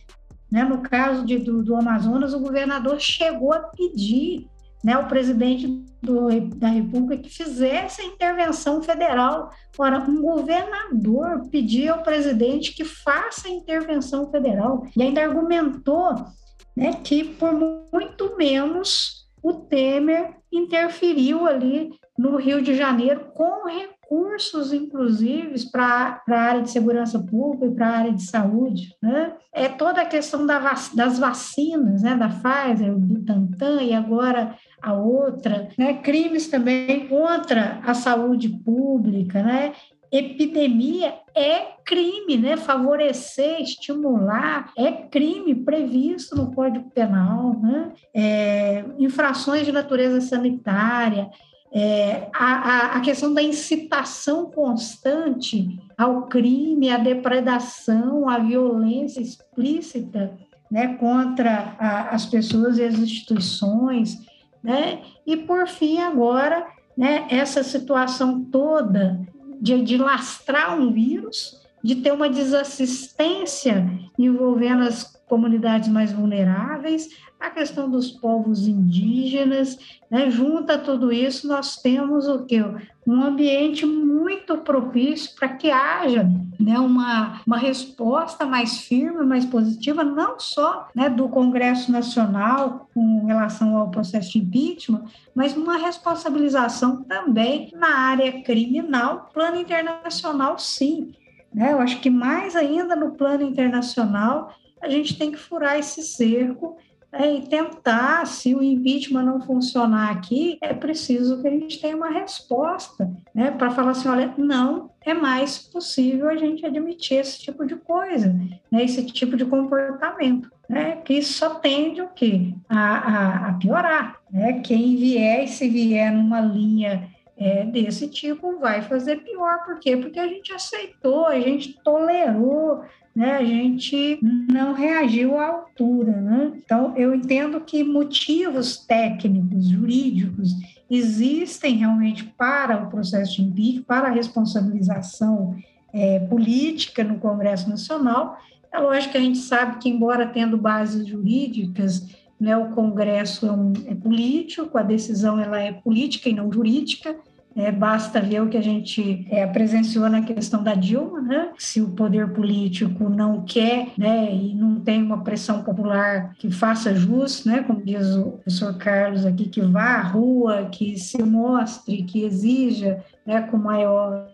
Né? No caso de, do, do Amazonas, o governador chegou a pedir né, o presidente do, da República que fizesse a intervenção federal. Ora, um governador pediu ao presidente que faça a intervenção federal e ainda argumentou né, que por muito menos o Temer interferiu ali no Rio de Janeiro com recursos, inclusive, para a área de segurança pública e para a área de saúde. Né? É toda a questão da das vacinas, né? da Pfizer, do Tantan e agora a outra, né? crimes também contra a saúde pública, né? Epidemia é crime, né? Favorecer, estimular é crime previsto no Código Penal, né? É, infrações de natureza sanitária, é, a, a, questão da incitação constante ao crime, à depredação, à violência explícita né, contra a, as pessoas e as instituições, né? E por fim agora, né, essa situação toda de, de lastrar um vírus, de ter uma desassistência envolvendo as comunidades mais vulneráveis, a questão dos povos indígenas, né? junta tudo isso, nós temos o que? Um ambiente muito propício para que haja né, uma, uma resposta mais firme, mais positiva, não só né, do Congresso Nacional com relação ao processo de impeachment, mas uma responsabilização também na área criminal, plano internacional, sim. Né? Eu acho que mais ainda no plano internacional, a gente tem que furar esse cerco é, e tentar, se o impeachment não funcionar aqui, é preciso que a gente tenha uma resposta, né, para falar assim, olha, não é mais possível a gente admitir esse tipo de coisa, né, esse tipo de comportamento, né, que só tende o quê? A, a, a piorar, né, quem vier, se vier numa linha é, desse tipo vai fazer pior. Por quê? Porque a gente aceitou, a gente tolerou, né, a gente não reagiu à altura. Né? Então, eu entendo que motivos técnicos, jurídicos, existem realmente para o processo de impeachment, para a responsabilização é, política no Congresso Nacional. É lógico que a gente sabe que, embora tendo bases jurídicas, né, o Congresso é, um, é político, a decisão ela é política e não jurídica, É, basta ver o que a gente é, presenciou na questão da Dilma, né? Se o poder político não quer, né, e não tem uma pressão popular que faça jus, né, como diz o professor Carlos aqui, que vá à rua, que se mostre, que exija, né, com maior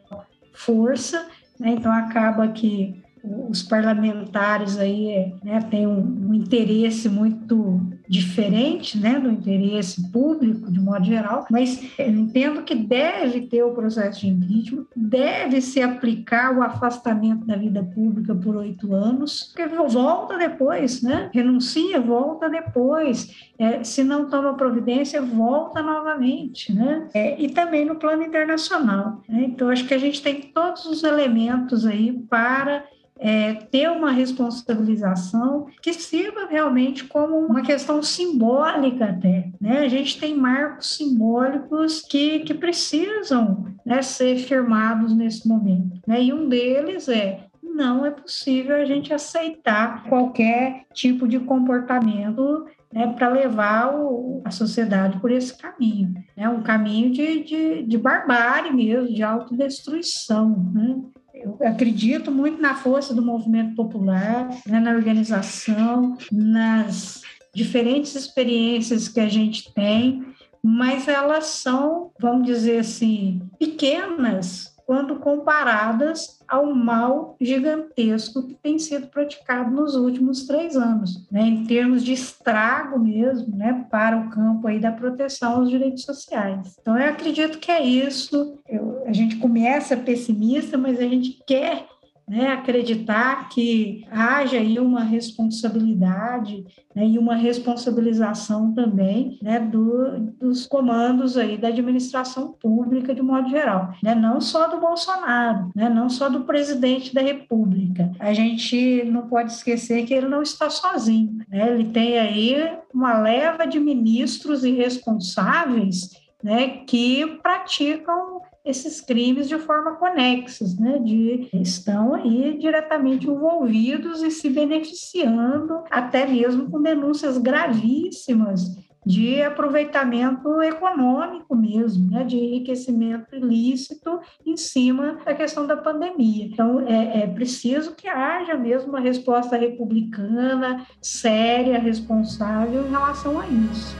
força, né? Então acaba que os parlamentares aí né, têm um, um, interesse muito diferente né, do interesse público, de modo geral, mas eu entendo que deve ter o processo de impeachment, deve se aplicar o afastamento da vida pública por oito anos, porque volta depois, né? renuncia, volta depois, é, se não toma providência, volta novamente, né? É, e também no plano internacional. Né? Então, acho que a gente tem todos os elementos aí para é, ter uma responsabilização que sirva realmente como uma questão simbólica até. Né? A gente tem marcos simbólicos que, que precisam né, ser firmados nesse momento. Né? E um deles é não é possível a gente aceitar qualquer tipo de comportamento né, para levar o, a sociedade por esse caminho. É né? um caminho de, de, de barbárie mesmo, de autodestruição. Né? Eu acredito muito na força do movimento popular, né, na organização, nas diferentes experiências que a gente tem, mas elas são, vamos dizer assim, pequenas quando comparadas ao mal gigantesco que tem sido praticado nos últimos três anos, né, em termos de estrago mesmo, né, para o campo aí da proteção aos direitos sociais. Então, eu acredito que é isso. Eu, a gente começa pessimista, mas a gente quer né, acreditar que haja aí uma responsabilidade né, e uma responsabilização também né, do, dos comandos aí da administração pública de modo geral, né, não só do Bolsonaro, né, não só do presidente da República. A gente não pode esquecer que ele não está sozinho, né, ele tem aí uma leva de ministros irresponsáveis né, que praticam esses crimes de forma conexas, né? De estão aí diretamente envolvidos e se beneficiando, até mesmo com denúncias gravíssimas de aproveitamento econômico mesmo, né, de enriquecimento ilícito em cima da questão da pandemia. Então, é, é preciso que haja mesmo uma resposta republicana, séria, responsável em relação a isso.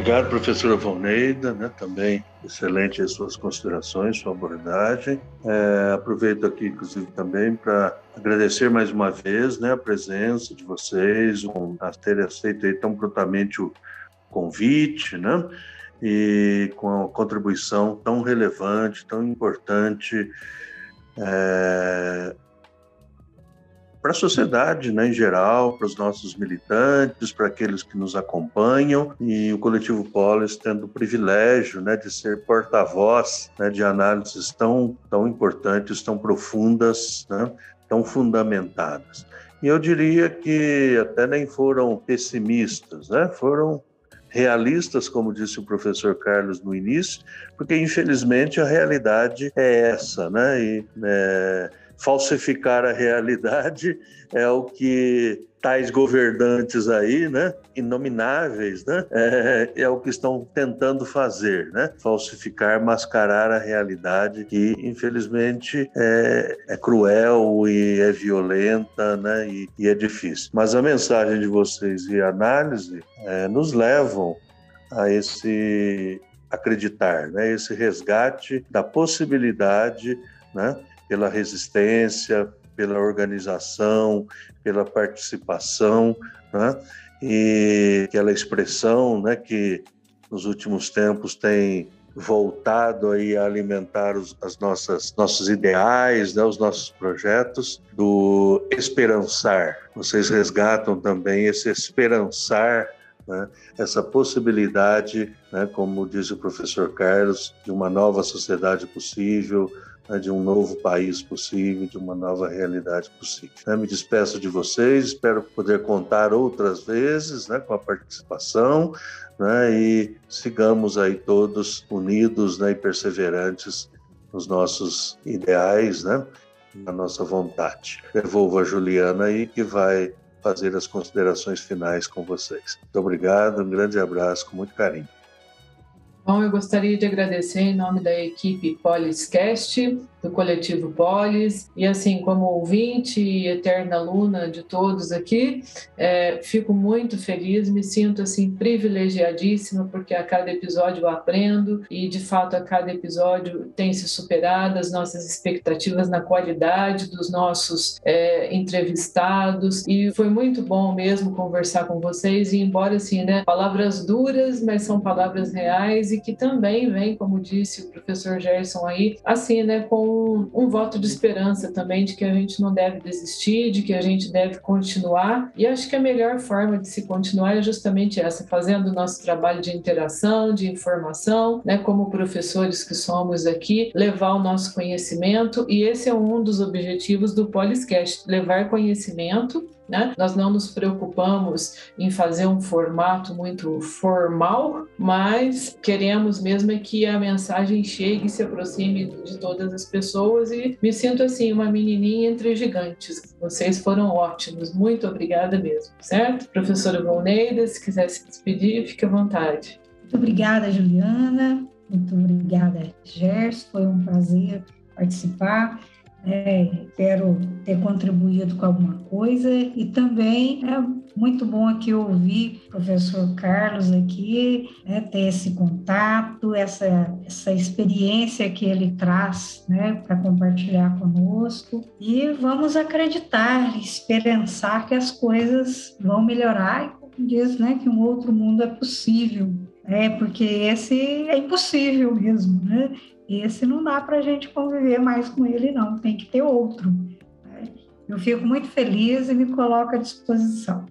Obrigado, professora Volneida, né, também excelente as suas considerações, sua abordagem. É, aproveito aqui, inclusive, também para agradecer mais uma vez né, a presença de vocês, um, a terem aceito tão prontamente o convite, né, e com a contribuição tão relevante, tão importante é, para a sociedade né, em geral, para os nossos militantes, para aqueles que nos acompanham, e o Coletivo Polis tendo o privilégio né, de ser porta-voz né, de análises tão, tão importantes, tão profundas, né, tão fundamentadas. E eu diria que até nem foram pessimistas, né, foram realistas, como disse o professor Carlos no início, porque infelizmente a realidade é essa, né? E, é, falsificar a realidade é o que tais governantes aí, né, inomináveis, né, é, é, o que estão tentando fazer, né, falsificar, mascarar a realidade que, infelizmente, é, é cruel e é violenta, né, e, e, é difícil. Mas a mensagem de vocês e a análise é, nos levam a esse acreditar, né, esse resgate da possibilidade, né, pela resistência, pela organização, pela participação, né? e aquela expressão né, que nos últimos tempos tem voltado aí a alimentar os as nossas nossos ideais, né, os nossos projetos do esperançar. Vocês resgatam também esse esperançar, né, essa possibilidade, né, como diz o professor Carlos, de uma nova sociedade possível, né, de um novo país possível, de uma nova realidade possível. Né, me despeço de vocês, espero poder contar outras vezes né, com a participação né, e sigamos aí todos unidos né, e perseverantes nos nossos ideais, né? na nossa vontade. Devolvo a Juliana aí que vai fazer as considerações finais com vocês. Muito obrigado, um grande abraço, com muito carinho. Bom, eu gostaria de agradecer em nome da equipe Poliscast do coletivo Polis. E assim, como ouvinte e eterna aluna de todos aqui, é, fico muito feliz, me sinto assim privilegiadíssima, porque a cada episódio eu aprendo e de fato a cada episódio tem se superado as nossas expectativas na qualidade dos nossos é, entrevistados. E foi muito bom mesmo conversar com vocês, e embora assim, né, palavras duras, mas são palavras reais e que também vem, como disse o professor Gerson aí, assim, né, com um, um, voto de esperança também de que a gente não deve desistir, de que a gente deve continuar. E acho que a melhor forma de se continuar é justamente essa, fazendo o nosso trabalho de interação, de informação, né, como professores que somos aqui, levar o nosso conhecimento. E esse é um dos objetivos do Poliscast, levar conhecimento né? Nós não nos preocupamos em fazer um formato muito formal, mas queremos mesmo é que a mensagem chegue e se aproxime de todas as pessoas e me sinto assim uma menininha entre gigantes. Vocês foram ótimos, muito obrigada mesmo, certo? Professora Volneida, se quiser se despedir, fique à vontade. Muito obrigada, Juliana. Muito obrigada, Gerson. Foi um prazer participar. É, espero ter contribuído com alguma coisa e também é muito bom aqui ouvir o professor Carlos aqui, né, ter esse contato, essa, essa experiência que ele traz né, para compartilhar conosco e vamos acreditar, esperançar que as coisas vão melhorar e como diz né, que um outro mundo é possível, é porque esse é impossível mesmo, né? Esse não dá para a gente conviver mais com ele, não, tem que ter outro. Né? Eu fico muito feliz e me coloco à disposição.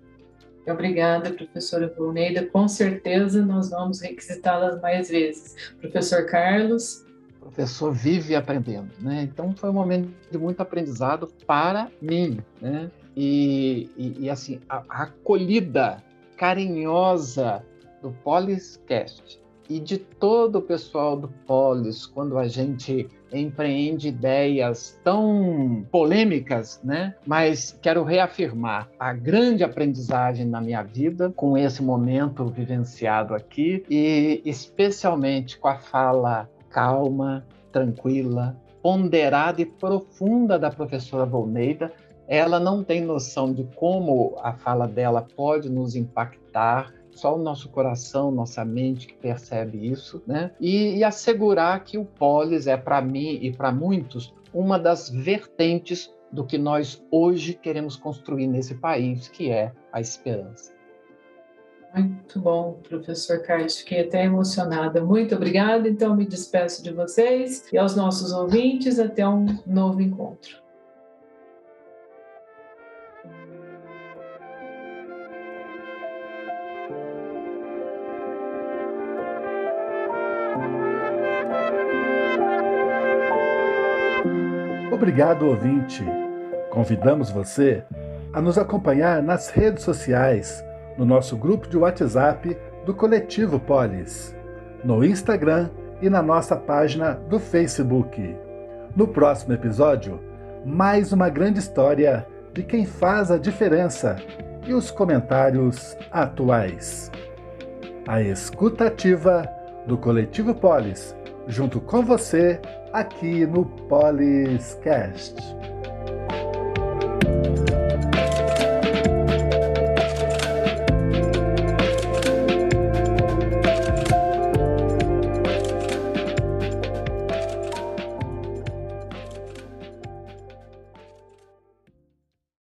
Obrigada, professora Bruneida. Com certeza nós vamos requisitá-las mais vezes. Professor Carlos. O professor vive aprendendo, né? Então foi um momento de muito aprendizado para mim, né? E, e, e assim, a, a acolhida carinhosa do Poliscast e de todo o pessoal do Polis, quando a gente empreende ideias tão polêmicas, né? Mas quero reafirmar a grande aprendizagem na minha vida com esse momento vivenciado aqui e especialmente com a fala calma, tranquila, ponderada e profunda da professora Volneida. Ela não tem noção de como a fala dela pode nos impactar só o nosso coração, nossa mente que percebe isso, né? E, e assegurar que o polis é para mim e para muitos uma das vertentes do que nós hoje queremos construir nesse país, que é a esperança. Muito bom, professor Carlos. Fiquei até emocionada. Muito obrigada. Então, me despeço de vocês e aos nossos ouvintes. Até um novo encontro. Obrigado, ouvinte. Convidamos você a nos acompanhar nas redes sociais, no nosso grupo de WhatsApp do Coletivo Polis, no Instagram e na nossa página do Facebook. No próximo episódio, mais uma grande história de quem faz a diferença e os comentários atuais. A escutativa do Coletivo Polis, junto com você aqui no Poliscast.